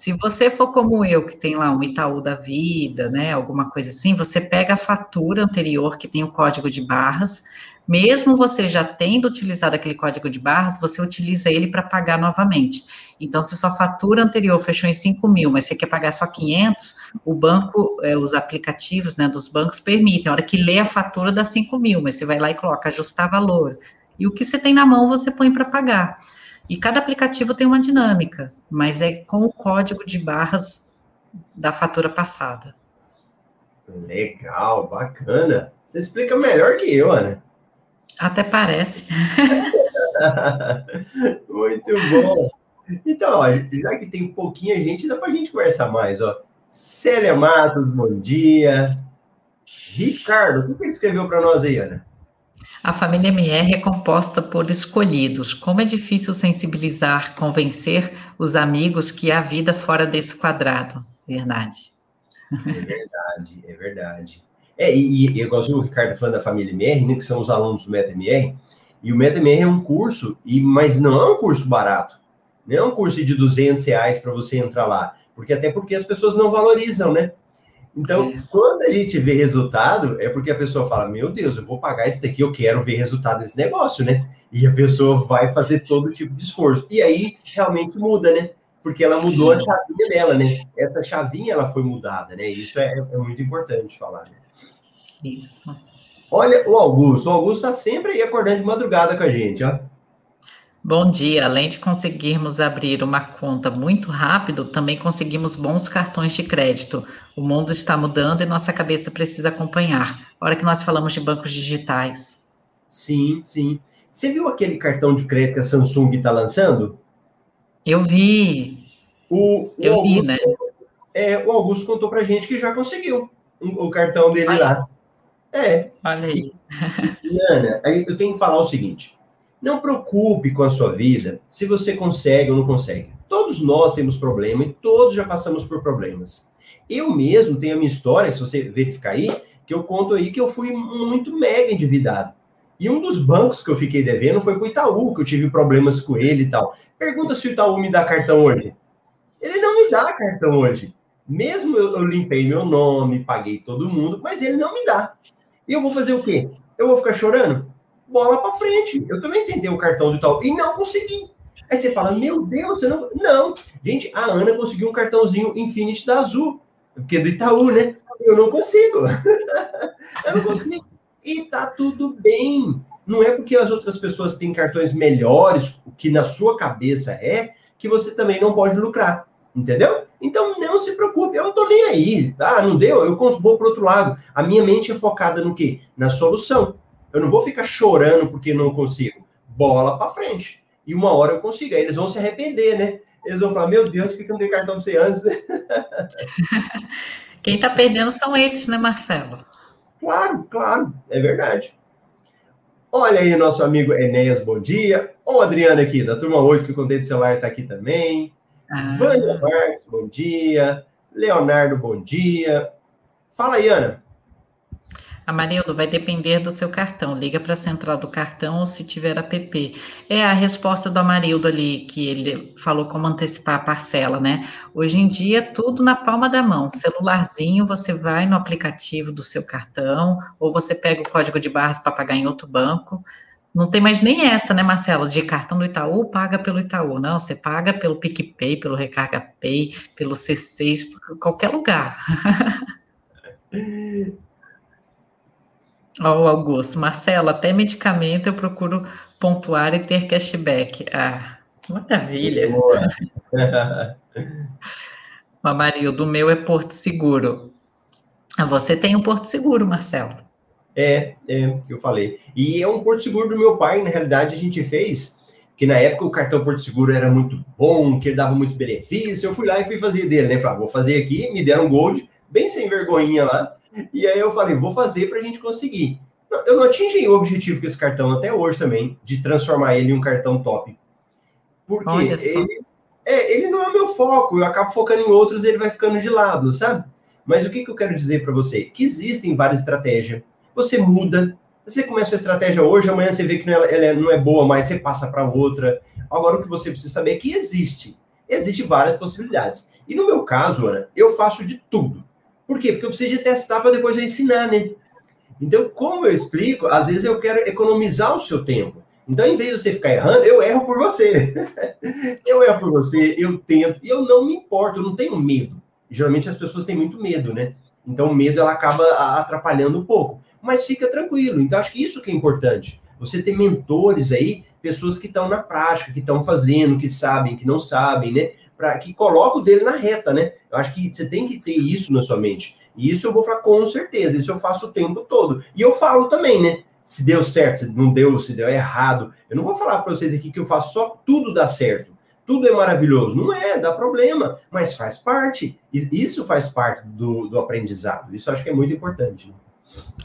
Se você for como eu, que tem lá um Itaú da vida, né, alguma coisa assim, você pega a fatura anterior que tem o código de barras, mesmo você já tendo utilizado aquele código de barras, você utiliza ele para pagar novamente. Então, se sua fatura anterior fechou em 5 mil, mas você quer pagar só 500, o banco, é, os aplicativos né, dos bancos permitem. A hora que lê a fatura dá 5 mil, mas você vai lá e coloca ajustar valor. E o que você tem na mão, você põe para pagar. E cada aplicativo tem uma dinâmica, mas é com o código de barras da fatura passada.
Legal, bacana. Você explica melhor que eu, Ana.
Até parece.
Muito bom. Então, ó, já que tem pouquinha gente, dá para a gente conversar mais, ó. Célia Matos, bom dia. Ricardo, o que ele escreveu para nós aí, Ana?
A família MR é composta por escolhidos. Como é difícil sensibilizar, convencer os amigos que há vida fora desse quadrado. Verdade.
É verdade, é verdade. É, e, e eu gosto do Ricardo falando da família MR, né, que são os alunos do MetaMR, e o MetaMR é um curso, e, mas não é um curso barato. Não é um curso de 200 reais para você entrar lá. Porque até porque as pessoas não valorizam, né? Então, é. quando a gente vê resultado, é porque a pessoa fala: Meu Deus, eu vou pagar isso daqui, eu quero ver resultado desse negócio, né? E a pessoa vai fazer todo tipo de esforço. E aí realmente muda, né? porque ela mudou a chavinha dela, né? Essa chavinha ela foi mudada, né? Isso é, é muito importante falar. Né?
Isso.
Olha o Augusto. O Augusto está sempre aí acordando de madrugada com a gente, ó.
Bom dia. Além de conseguirmos abrir uma conta muito rápido, também conseguimos bons cartões de crédito. O mundo está mudando e nossa cabeça precisa acompanhar. Hora que nós falamos de bancos digitais.
Sim, sim. Você viu aquele cartão de crédito que a Samsung está lançando?
Eu vi.
O, o
Eu
Augusto,
vi, né?
É, o Augusto contou pra gente que já conseguiu o, cartão dele
Olha.
lá. É,
Olha aí.
E, Ana, aí eu tenho que falar o seguinte: não preocupe com a sua vida se você consegue ou não consegue. Todos nós temos problema e todos já passamos por problemas. Eu mesmo tenho a minha história, se você verificar aí, que eu conto aí que eu fui muito mega endividado. E um dos bancos que eu fiquei devendo foi o Itaú, que eu tive problemas com ele e tal. Pergunta se o Itaú me dá cartão hoje. Ele não me dá cartão hoje. Mesmo eu, eu limpei meu nome, paguei todo mundo, mas ele não me dá. E eu vou fazer o quê? Eu vou ficar chorando? Bola para frente. Eu também tentei o cartão do Itaú e não consegui. Aí você fala, meu Deus, você não. Não. Gente, a Ana conseguiu um cartãozinho Infinity da Azul, porque é do Itaú, né? Eu não consigo. eu não consigo. E tá tudo bem. Não é porque as outras pessoas têm cartões melhores, o que na sua cabeça é, que você também não pode lucrar. Entendeu? Então não se preocupe, eu não tô nem aí. Ah, não deu? Eu vou pro outro lado. A minha mente é focada no quê? Na solução. Eu não vou ficar chorando porque não consigo. Bola para frente. E uma hora eu consigo. Aí eles vão se arrepender, né? Eles vão falar: Meu Deus, por que eu não dei cartão pra você antes?
Quem está perdendo são eles, né, Marcelo?
Claro, claro, é verdade. Olha aí, nosso amigo Enéas, bom dia. O Adriano aqui, da turma 8, que eu contei de celular, está aqui também.
Ah,
Vânia Marques, bom dia. Leonardo, bom dia. Fala aí, Ana.
Amarildo, vai depender do seu cartão. Liga para a central do cartão ou se tiver app. É a resposta do Amarildo ali, que ele falou como antecipar a parcela, né? Hoje em dia, tudo na palma da mão. Celularzinho, você vai no aplicativo do seu cartão, ou você pega o código de barras para pagar em outro banco. Não tem mais nem essa, né, Marcelo? De cartão do Itaú, paga pelo Itaú. Não, você paga pelo PicPay, pelo Recarga Pay, pelo C6, por qualquer lugar. Ó, o Augusto, Marcelo, até medicamento eu procuro pontuar e ter cashback. Ah, maravilha.
Boa.
Amarildo, o meu é Porto Seguro. Ah, Você tem um Porto Seguro, Marcelo.
É, é, eu falei. E é um Porto Seguro do meu pai, na realidade, a gente fez, que na época o cartão Porto Seguro era muito bom, que ele dava muitos benefícios. Eu fui lá e fui fazer dele, né? Falei, ah, vou fazer aqui, me deram um gold, bem sem vergonhinha lá. E aí eu falei, vou fazer para a gente conseguir. Eu não atingi o objetivo com esse cartão até hoje também, de transformar ele em um cartão top. Porque ele, é, ele não é o meu foco, eu acabo focando em outros ele vai ficando de lado, sabe? Mas o que, que eu quero dizer para você? Que existem várias estratégias. Você muda, você começa a estratégia hoje, amanhã você vê que ela, ela não é boa mais, você passa para outra. Agora o que você precisa saber é que existe. Existem várias possibilidades. E no meu caso, Ana, eu faço de tudo. Por quê? Porque eu preciso de testar para depois eu ensinar, né? Então, como eu explico, às vezes eu quero economizar o seu tempo. Então, em vez de você ficar errando, eu erro por você. eu erro por você, eu tento, e eu não me importo, eu não tenho medo. Geralmente as pessoas têm muito medo, né? Então, o medo ela acaba atrapalhando um pouco. Mas fica tranquilo. Então, acho que isso que é importante. Você ter mentores aí, pessoas que estão na prática, que estão fazendo, que sabem, que não sabem, né? Para que coloca o dele na reta, né? Eu acho que você tem que ter isso na sua mente. E isso eu vou falar com certeza, isso eu faço o tempo todo. E eu falo também, né? Se deu certo, se não deu, se deu errado. Eu não vou falar para vocês aqui que eu faço só tudo dar certo. Tudo é maravilhoso. Não é, dá problema, mas faz parte. Isso faz parte do, do aprendizado. Isso acho que é muito importante. né?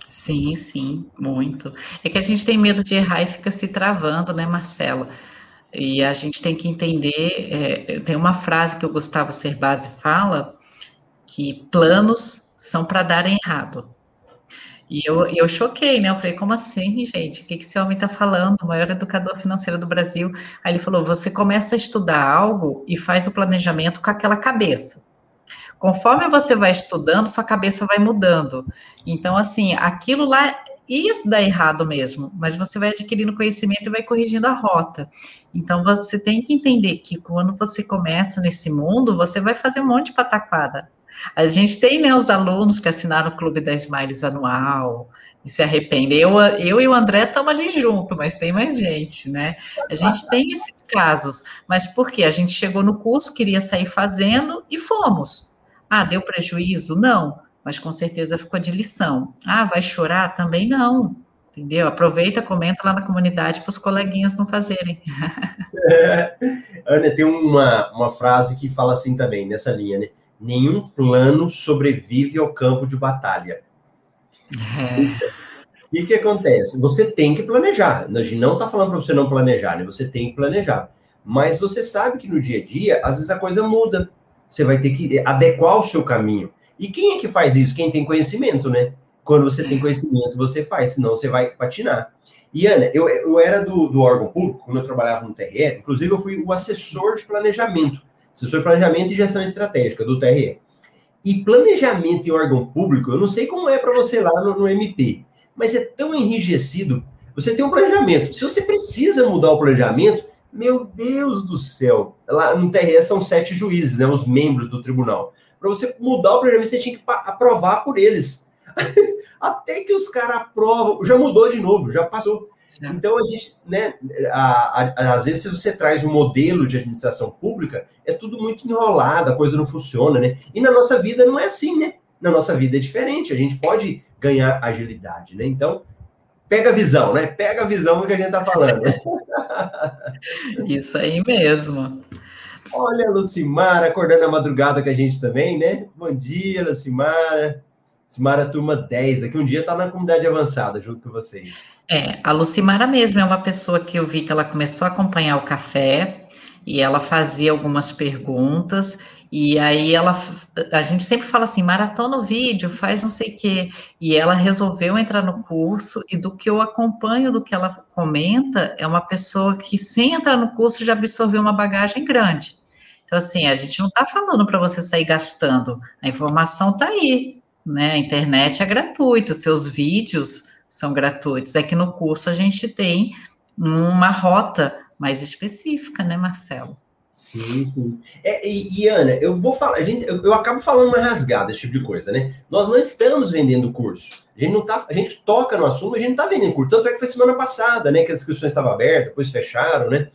Sim, sim, muito. É que a gente tem medo de errar e fica se travando, né, Marcelo? E a gente tem que entender. é, tem uma frase que o Gustavo Cerbasi fala que planos são para darem errado. E eu, eu choquei, né? Eu falei, como assim, gente? O que, que esse homem está falando? O maior educador financeiro do Brasil. Aí ele falou: você começa a estudar algo e faz o planejamento com aquela cabeça. Conforme você vai estudando, sua cabeça vai mudando. Então, assim, aquilo lá ia dar errado mesmo, mas você vai adquirindo conhecimento e vai corrigindo a rota. Então você tem que entender que quando você começa nesse mundo, você vai fazer um monte de pataquada. A gente tem né, os alunos que assinaram o Clube da Smiles anual, e se arrependem. Eu, eu e o André estamos ali junto, mas tem mais gente, né? A gente tem esses casos, mas por quê? A gente chegou no curso, queria sair fazendo e fomos. Ah, deu prejuízo? Não, mas com certeza ficou de lição. Ah, vai chorar? Também não. Entendeu? Aproveita, comenta lá na comunidade para os coleguinhas não fazerem.
É. Ana, tem uma, uma frase que fala assim também, nessa linha, né? Nenhum plano sobrevive ao campo de batalha. É. O que, que acontece? Você tem que planejar. A gente não está falando para você não planejar, né? Você tem que planejar. Mas você sabe que no dia a dia, às vezes a coisa muda. Você vai ter que adequar o seu caminho. E quem é que faz isso? Quem tem conhecimento, né? Quando você tem conhecimento, você faz, senão você vai patinar. E, Ana, eu, eu era do, do órgão público, quando eu trabalhava no TRE, inclusive eu fui o assessor de planejamento, assessor de planejamento e gestão estratégica do TRE. E planejamento em órgão público, eu não sei como é para você lá no, no, MP, mas é tão enrijecido. Você tem um planejamento. Se você precisa mudar o planejamento, meu Deus do céu. Lá no TRE são sete juízes, né, os membros do tribunal. Para você mudar o planejamento, você tinha que aprovar por eles. Até que os caras aprovam, já mudou de novo, já passou. É. Então, a gente, né, a, a, às vezes, se você traz um modelo de administração pública, é tudo muito enrolado, a coisa não funciona, né? E na nossa vida não é assim, né? Na nossa vida é diferente, a gente pode ganhar agilidade, né? Então, pega a visão, né? Pega a visão do que a gente tá falando.
Isso aí mesmo.
Olha a Lucimara acordando a madrugada com a gente também, né? Bom dia, Lucimara. Lucimara, turma 10, daqui um dia tá na comunidade avançada junto com vocês.
É, a Lucimara mesmo é uma pessoa que eu vi que ela começou a acompanhar o café e ela fazia algumas perguntas e aí ela, a gente sempre fala assim, maratona o vídeo, faz não sei o quê, e ela resolveu entrar no curso, e do que eu acompanho, do que ela comenta, é uma pessoa que sem entrar no curso já absorveu uma bagagem grande. Então, assim, a gente não está falando para você sair gastando, a informação está aí, né, a internet é gratuita, seus vídeos são gratuitos. É que no curso a gente tem uma rota mais específica, né, Marcelo?
Sim, sim. É, e, e, Ana, eu vou falar, a gente, eu, eu, acabo falando uma rasgada, esse tipo de coisa, né? Nós não estamos vendendo curso. A gente não tá, a gente toca no assunto, a gente não tá vendendo curso. Tanto é que foi semana passada, né? Que as inscrições estavam abertas, depois fecharam, né?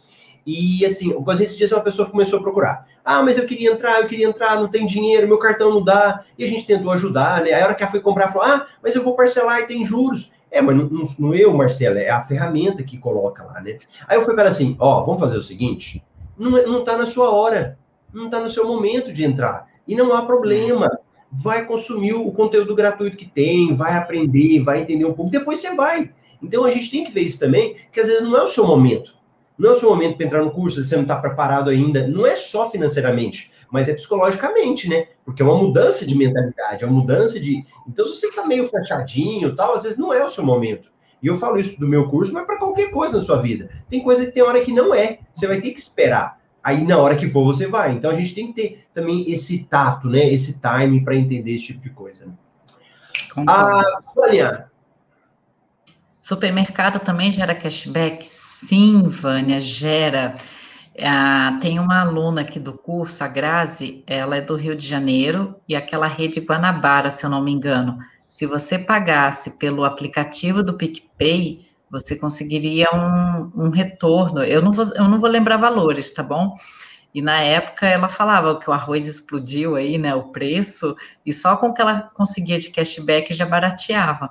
E assim, algumas esses dias uma pessoa começou a procurar. Ah, mas eu queria entrar, eu queria entrar, não tem dinheiro, meu cartão não dá. E a gente tentou ajudar, né? Aí a hora que ela foi comprar, falou: ah, mas eu vou parcelar e tem juros. É, mas não, não, não eu, Marcelo, é a ferramenta que coloca lá, né? Aí eu fui para assim: ó, vamos fazer o seguinte, não, é, não tá na sua hora, não tá no seu momento de entrar. E não há problema. Vai consumir o conteúdo gratuito que tem, vai aprender, vai entender um pouco, depois você vai. Então a gente tem que ver isso também, que às vezes não é o seu momento. Não é o seu momento para entrar no curso, você não está preparado ainda. Não é só financeiramente mas é psicologicamente, né? Porque é uma mudança de mentalidade, é uma mudança de. Então, se você está meio fechadinho tal, às vezes não é o seu momento. E eu falo isso do meu curso, mas para qualquer coisa na sua vida. Tem coisa que tem hora que não é. Você vai ter que esperar. Aí, na hora que for, você vai. Então, a gente tem que ter também esse tato, né? Esse time para entender esse tipo de coisa. Né?
Ah, Vânia. Supermercado também gera cashback? Sim, Vânia, gera. Ah, tem uma aluna aqui do curso, a Grazi, ela é do Rio de Janeiro, e aquela rede Guanabara, se eu não me engano. Se você pagasse pelo aplicativo do PicPay, você conseguiria um, um retorno. Eu não, vou, eu não vou lembrar valores, tá bom? E na época ela falava que o arroz explodiu aí, né? O preço, e só com o que ela conseguia de cashback já barateava.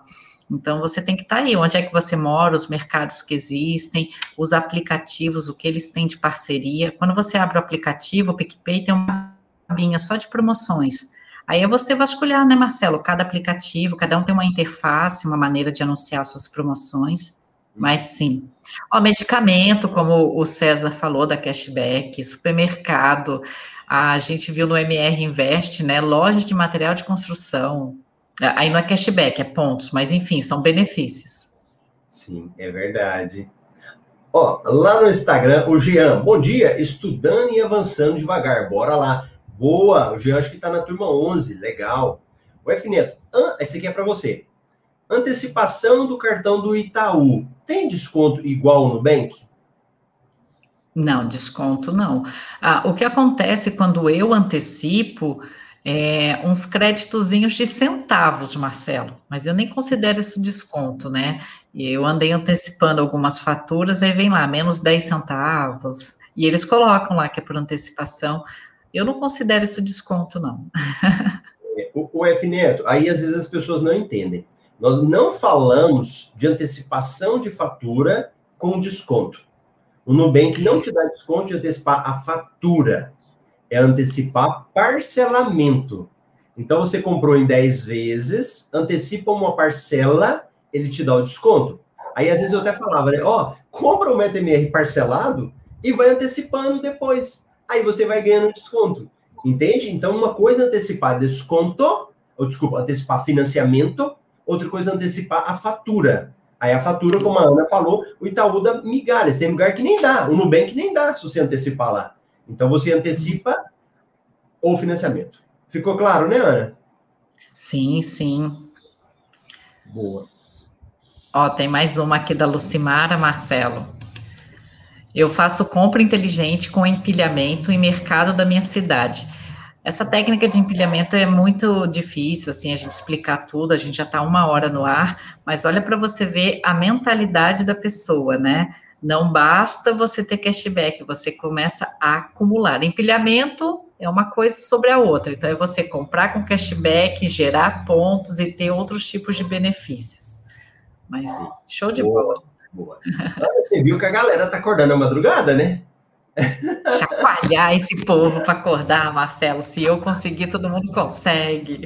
Então, você tem que estar tá aí, onde é que você mora, os mercados que existem, os aplicativos, o que eles têm de parceria. Quando você abre o aplicativo, o PicPay tem uma abinha só de promoções. Aí é você vasculhar, né, Marcelo? Cada aplicativo, cada um tem uma interface, uma maneira de anunciar suas promoções. Mas sim. Ó, medicamento, como o César falou, da cashback, supermercado, a gente viu no MR Invest, né? Lojas de material de construção, Aí não é cashback, é pontos, mas enfim, são benefícios.
Sim, é verdade. Ó, lá no Instagram, o Jean, bom dia, estudando e avançando devagar, bora lá. Boa, o Jean acho que tá na turma 11, legal. O F Neto, ah, esse aqui é para você. antecipação do cartão do Itaú, tem desconto igual no Nubank?
Não, desconto não. Ah, o que acontece quando eu antecipo é uns créditozinhos de centavos, Marcelo, mas eu nem considero isso desconto, né? Eu andei antecipando algumas faturas, aí vem lá, menos 10 centavos, e eles colocam lá que é por antecipação. Eu não considero isso desconto, não.
o, o F Neto, aí às vezes as pessoas não entendem. Nós não falamos de antecipação de fatura com desconto. O Nubank não te dá desconto de antecipar a fatura, é antecipar parcelamento. Então você comprou em 10 vezes, antecipa uma parcela, ele te dá o desconto. Aí às vezes eu até falava, né? Ó, compra o MetaMR parcelado e vai antecipando depois. Aí você vai ganhando desconto. Entende? Então, uma coisa é antecipar desconto, ou desculpa, antecipar financiamento, outra coisa é antecipar a fatura. Aí a fatura, como a Ana falou, o Itaú dá migalhas. Tem lugar que nem dá, o Nubank nem dá se você antecipar lá. Então você antecipa o financiamento. Ficou claro, né, Ana?
Sim, sim.
Boa.
Ó, tem mais uma aqui da Lucimara, Marcelo. Eu faço compra inteligente com empilhamento em mercado da minha cidade. Essa técnica de empilhamento é muito difícil, assim, a gente explicar tudo, a gente já está uma hora no ar, mas olha para você ver a mentalidade da pessoa, né? Não basta você ter cashback, você começa a acumular. Empilhamento é uma coisa sobre a outra, então é você comprar com cashback, gerar pontos e ter outros tipos de benefícios. Mas show de bola.
Boa. Você viu que a galera tá acordando à madrugada, né?
Chacoalhar esse povo para acordar, Marcelo. Se eu conseguir, todo mundo consegue.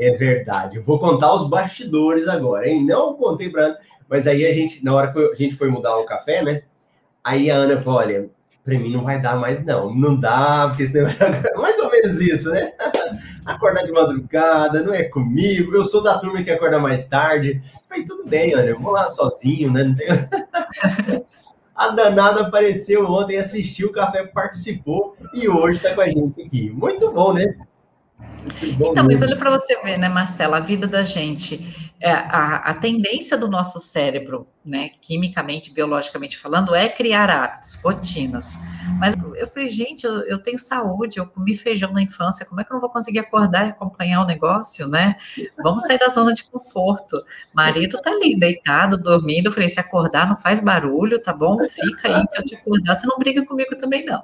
É verdade. vou contar os bastidores agora, hein? Não contei para mas aí a gente, na hora que a gente foi mudar o café, né? Aí a Ana falou: olha, para mim não vai dar mais, não. Não dá, porque senão... mais ou menos isso, né? Acordar de madrugada, não é comigo. Eu sou da turma que acorda mais tarde. Falei, tudo bem, Ana, eu vou lá sozinho, né? Não tem... A danada apareceu ontem, assistiu o café, participou e hoje está com a gente aqui. Muito bom, né?
Muito bom então, mesmo. mas olha para você ver, né, Marcela, a vida da gente a, a, tendência do nosso cérebro, né, quimicamente, biologicamente falando, é criar hábitos, rotinas. Mas eu falei, gente, eu, eu, tenho saúde, eu comi feijão na infância, como é que eu não vou conseguir acordar e acompanhar o negócio, né? Vamos sair da zona de conforto. Marido tá ali, deitado, dormindo. Eu falei, se acordar, não faz barulho, tá bom? Fica aí, se eu te acordar, você não briga comigo também, não.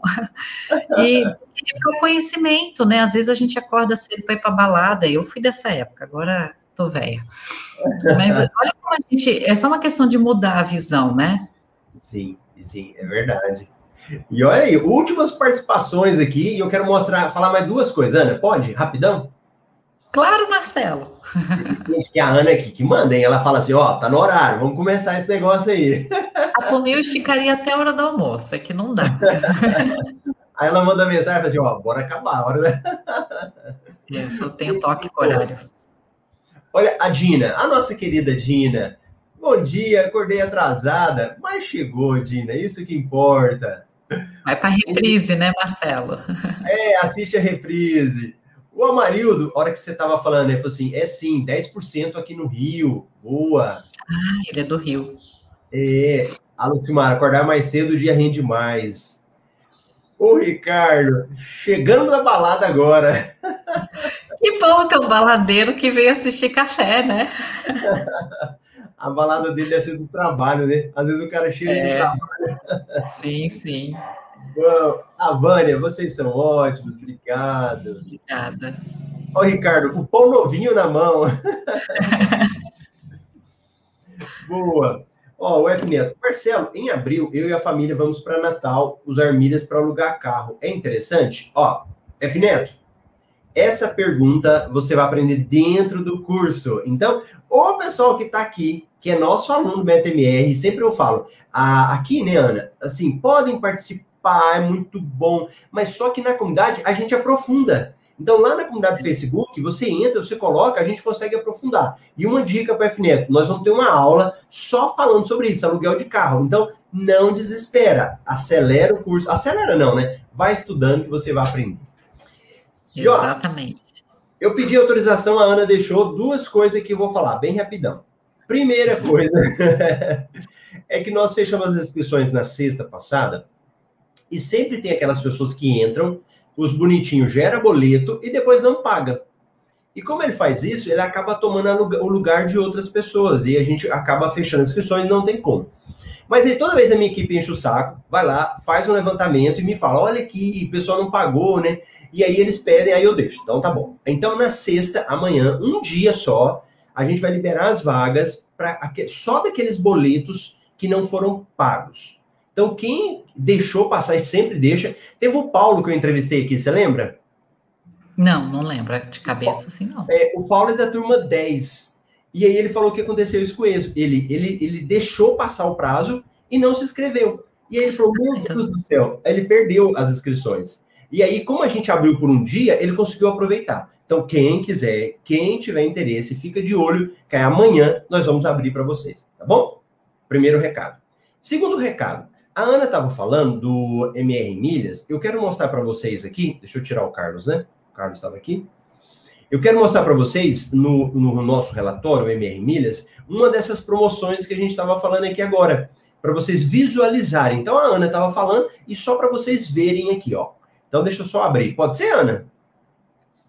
E, e o conhecimento, né? Às vezes a gente acorda cedo para ir para balada, eu fui dessa época, agora tô velha. Mas olha como a gente. É só uma questão de mudar a visão, né?
Sim, sim, é verdade. E olha aí, últimas participações aqui, e eu quero mostrar, falar mais duas coisas. Ana, pode? Rapidão?
Claro, Marcelo.
que a Ana aqui que manda, hein? Ela fala assim: ó, tá no horário, vamos começar esse negócio aí.
A por mim eu esticaria até a hora do almoço, é que não dá.
Aí ela manda mensagem assim: ó, bora acabar a hora, né?
É, só tenho toque horário.
Olha, a Dina, a nossa querida Dina. Bom dia, acordei atrasada, mas chegou, Dina, isso que importa.
Vai para reprise, né, Marcelo?
É, assiste a reprise. O Amarildo, a hora que você estava falando, ele falou assim: é sim, 10% aqui no Rio. Boa.
Ah, ele é do Rio.
É. A Lucimara, acordar mais cedo, o dia rende mais. Ô, Ricardo, chegando da balada agora.
É um baladeiro que veio assistir café, né?
A balada dele deve ser do trabalho, né? Às vezes o cara chega é. do trabalho.
Sim, sim.
Bom, a Vânia, vocês são ótimos, obrigado.
Obrigada.
Ó, Ricardo, o pão novinho na mão. Boa. Ó, o F Neto, Marcelo, em abril, eu e a família vamos para Natal usar milhas para alugar carro. É interessante? Ó, F Neto, essa pergunta você vai aprender dentro do curso. Então, o pessoal que está aqui, que é nosso aluno do BTMR, sempre eu falo, ah, aqui, né, Ana, assim, podem participar, é muito bom, mas só que na comunidade a gente aprofunda. Então, lá na comunidade do Facebook, você entra, você coloca, a gente consegue aprofundar. E uma dica para o FNET, nós vamos ter uma aula só falando sobre isso, aluguel de carro. Então, não desespera, acelera o curso. Acelera não, né? Vai estudando que você vai aprender.
Exatamente.
Eu pedi autorização, a Ana deixou duas coisas que eu vou falar, bem rapidão. Primeira coisa é que nós fechamos as inscrições na sexta passada e sempre tem aquelas pessoas que entram, os bonitinhos gera boleto e depois não paga. E como ele faz isso, ele acaba tomando o lugar de outras pessoas e a gente acaba fechando as inscrições e não tem como. Mas aí toda vez a minha equipe enche o saco, vai lá, faz um levantamento e me fala: olha aqui, o pessoal não pagou, né? E aí eles pedem, aí eu deixo. Então tá bom. Então na sexta, amanhã, um dia só, a gente vai liberar as vagas para só daqueles boletos que não foram pagos. Então quem deixou passar e sempre deixa, teve o Paulo que eu entrevistei aqui, você lembra?
Não, não lembro. De cabeça, assim, não.
É, o Paulo é da turma 10. E aí ele falou que aconteceu isso com ele. Ele, ele, ele deixou passar o prazo e não se inscreveu. E aí ele falou, meu Deus do céu. Ele perdeu as inscrições. E aí, como a gente abriu por um dia, ele conseguiu aproveitar. Então, quem quiser, quem tiver interesse, fica de olho, que amanhã nós vamos abrir para vocês, tá bom? Primeiro recado. Segundo recado, a Ana estava falando do MR Milhas. Eu quero mostrar para vocês aqui. Deixa eu tirar o Carlos, né? Carlos estava aqui. Eu quero mostrar para vocês, no, no, nosso relatório, MR Milhas, uma dessas promoções que a gente estava falando aqui agora, para vocês visualizarem. Então, a Ana estava falando, e só para vocês verem aqui, ó. Então, deixa eu só abrir. Pode ser, Ana?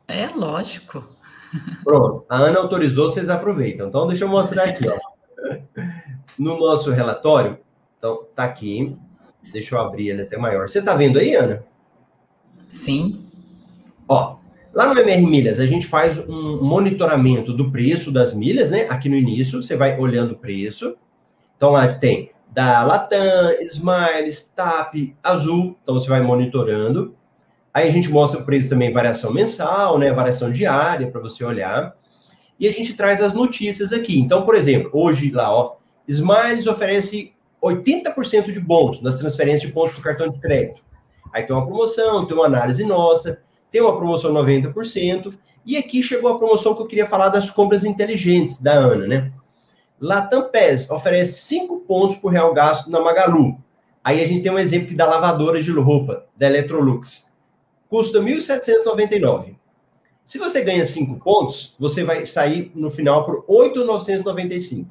É, lógico.
Pronto, a Ana autorizou, vocês aproveitam. Então, deixa eu mostrar aqui, ó. No nosso relatório, então, tá aqui. Deixa eu abrir ele até maior. Você tá vendo aí, Ana?
Sim.
Ó, lá no MR Milhas, a gente faz um monitoramento do preço das milhas, né? Aqui no início, você vai olhando o preço. Então, lá tem da Latam, Smiles, TAP, Azul. Então, você vai monitorando. Aí a gente mostra o preço também, variação mensal, né? Variação diária, para você olhar. E a gente traz as notícias aqui. Então, por exemplo, hoje lá, ó, Smiles oferece 80% de bônus nas transferências de pontos do cartão de crédito. Aí tem uma promoção, tem uma análise nossa tem uma promoção 90%, e aqui chegou a promoção que eu queria falar das compras inteligentes da Ana, né? Latam PES oferece 5 pontos por real gasto na Magalu. Aí a gente tem um exemplo que da lavadora de roupa, da Electrolux. Custa 1.799. Se você ganha 5 pontos, você vai sair no final por 8.995.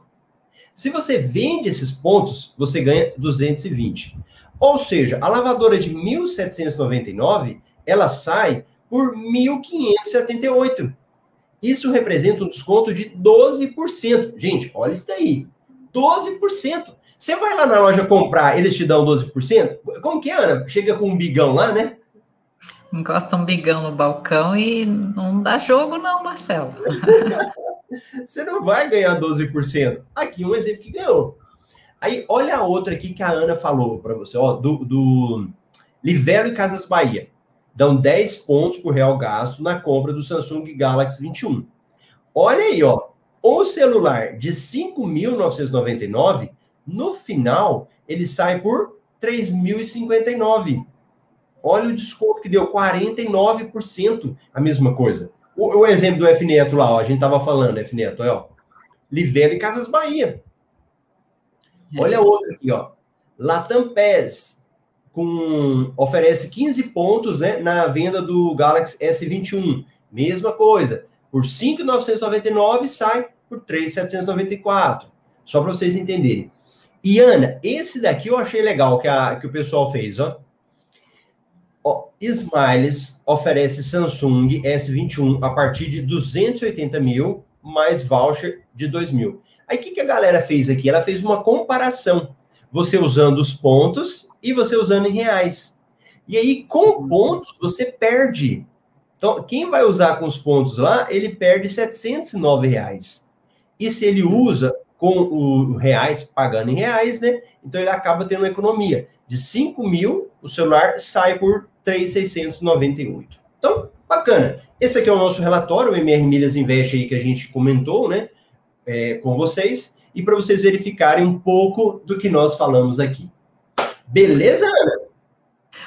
Se você vende esses pontos, você ganha 220. Ou seja, a lavadora de 1.799 ela sai por 1.578. Isso representa um desconto de 12%. Gente, olha isso daí. 12%. Você vai lá na loja comprar, eles te dão 12%? Como que é, Ana? Chega com um bigão lá, né?
Encosta um bigão no balcão e não dá jogo, não, Marcelo.
você não vai ganhar 12%. Aqui um exemplo que ganhou. Aí, olha a outra aqui que a Ana falou para você, ó, do, do Livelo e Casas Bahia dão 10 pontos por real gasto na compra do Samsung Galaxy 21. Olha aí, ó. O celular de 5.999, no final, ele sai por 3.059. Olha o desconto que deu, 49%, a mesma coisa. O, o exemplo do F Neto lá, ó, a gente tava falando, F Neto, ó. Livelo e Casas Bahia. Olha a outra aqui, ó. Latam PES, com oferece 15 pontos né, na venda do Galaxy S21. Mesma coisa. Por 5,999 sai por 3,794. Só para vocês entenderem. E Ana, esse daqui eu achei legal que, a, que o pessoal fez, ó. ó. Smiles oferece Samsung S21 a partir de 280 mil mais voucher de 2 mil. Aí o que, que a galera fez aqui? Ela fez uma comparação você usando os pontos e você usando em reais. E aí, com pontos, você perde. Então, quem vai usar com os pontos lá, ele perde 709 reais. E se ele usa com o reais, pagando em reais, né? Então ele acaba tendo uma economia. De 5 mil, o celular sai por 3,698. Então, bacana. Esse aqui é o nosso relatório, o MR Milhas Invest aí que a gente comentou, né? É, com vocês e para vocês verificarem um pouco do que nós falamos aqui. Beleza, Ana?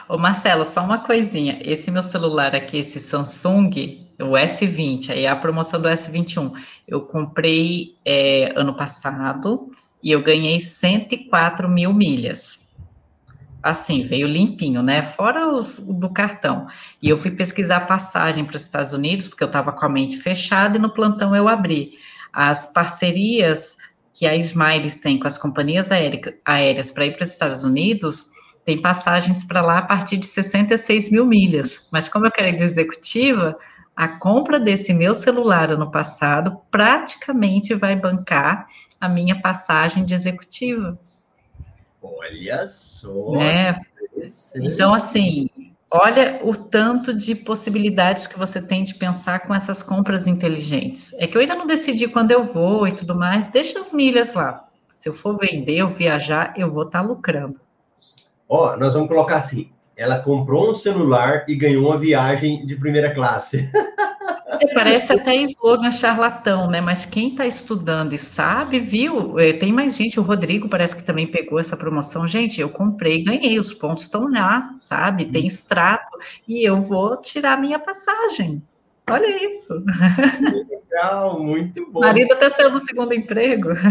Ô Marcelo, só uma coisinha. Esse meu celular aqui, esse Samsung, o S20, aí a promoção do S21, eu comprei é, ano passado e eu ganhei 104 mil milhas. assim, veio limpinho, né? Fora os do cartão. E eu fui pesquisar passagem para os Estados Unidos, porque eu estava com a mente fechada e no plantão eu abri. As parcerias que a Smiles tem com as companhias aéreas para ir para os Estados Unidos, tem passagens para lá a partir de 66 mil milhas. Mas como eu quero ir de executiva, a compra desse meu celular ano passado praticamente vai bancar a minha passagem de executiva.
Olha só.
Né? Então, assim, olha o tanto de possibilidades que você tem de pensar com essas compras inteligentes. É que eu ainda não decidi quando eu vou e tudo mais, deixa as milhas lá. Se eu for vender ou viajar, eu vou estar tá lucrando.
Ó, nós vamos colocar assim: ela comprou um celular e ganhou uma viagem de primeira classe.
É, parece até slogan charlatão, né? Mas quem está estudando e sabe, viu? É, tem mais gente, o Rodrigo parece que também pegou essa promoção. Gente, eu comprei, ganhei, os pontos estão lá, sabe? Tem extrato, e eu vou tirar minha passagem. Olha isso.
Muito legal, muito bom. O
marido até saiu do segundo emprego.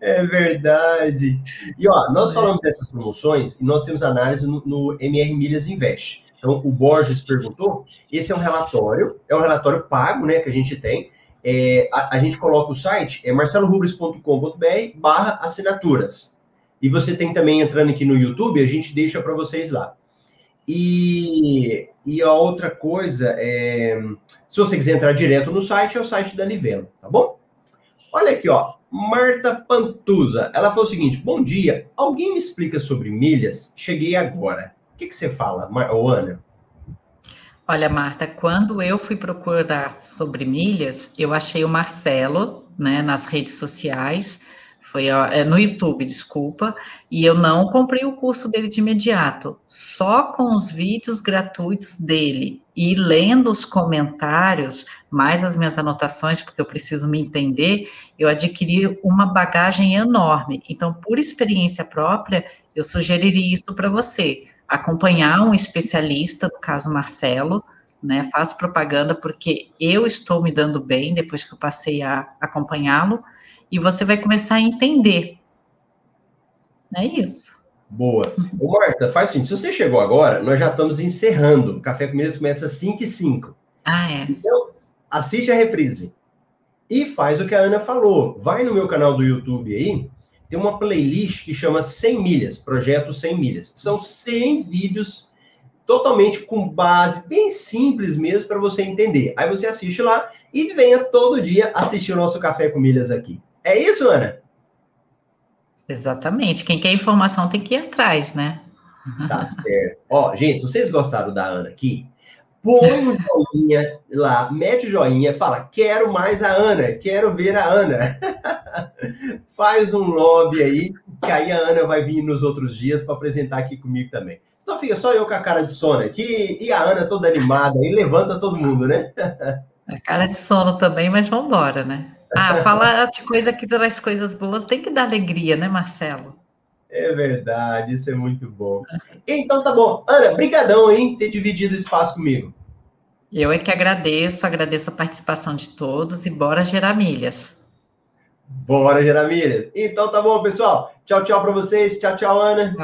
É verdade. E ó, nós falamos dessas promoções e nós temos análise no, no MR Milhas Invest. Então, o Borges perguntou, esse é um relatório, é um relatório pago, né, que a gente tem. É, a, a, gente coloca o site, é marcelorubles.com.br barra assinaturas. E você tem também, entrando aqui no YouTube, a gente deixa para vocês lá. E, e a outra coisa é, se você quiser entrar direto no site, é o site da Livelo, tá bom? Olha aqui, ó, Marta Pantusa, ela falou o seguinte, bom dia, alguém me explica sobre milhas? Cheguei agora. O que, que você fala, Ana?
Olha, Marta, quando eu fui procurar sobre milhas, eu achei o Marcelo, né, nas redes sociais, foi é, no YouTube, desculpa, e eu não comprei o curso dele de imediato, só com os vídeos gratuitos dele e lendo os comentários, mais as minhas anotações, porque eu preciso me entender, eu adquiri uma bagagem enorme. Então, por experiência própria, eu sugeriria isso para você, acompanhar um especialista, no caso Marcelo, né, faço propaganda porque eu estou me dando bem depois que eu passei a acompanhá-lo, e você vai começar a entender. É isso.
Boa. Ô, Marta, faz o seguinte: se você chegou agora, nós já estamos encerrando. O Café com Milhas começa às 5 e 5.
Ah, é.
Então, assiste a reprise. E faz o que a Ana falou. Vai no meu canal do YouTube aí, tem uma playlist que chama 100 milhas, Projeto 100 milhas. São 100 vídeos totalmente com base, bem simples mesmo, para você entender. Aí você assiste lá e venha todo dia assistir o nosso Café com Milhas aqui. É isso, Ana?
Exatamente. Quem quer informação tem que ir atrás, né?
Tá certo. Ó, gente, se vocês gostaram da Ana aqui, põe um joinha lá, mete o joinha, fala, quero mais a Ana, quero ver a Ana. Faz um lobby aí, que aí a Ana vai vir nos outros dias para apresentar aqui comigo também. Senão fica só eu com a cara de sono aqui e a Ana toda animada aí, levanta todo mundo, né?
A cara de sono também, mas vamos embora, né? Ah, falar de coisa que traz coisas boas tem que dar alegria, né, Marcelo?
É verdade, isso é muito bom. Então tá bom. Ana, brigadão, hein, ter dividido o espaço comigo.
Eu é que agradeço, agradeço a participação de todos e bora gerar milhas.
Bora gerar milhas. Então tá bom, pessoal. Tchau, tchau para vocês. Tchau, tchau, Ana.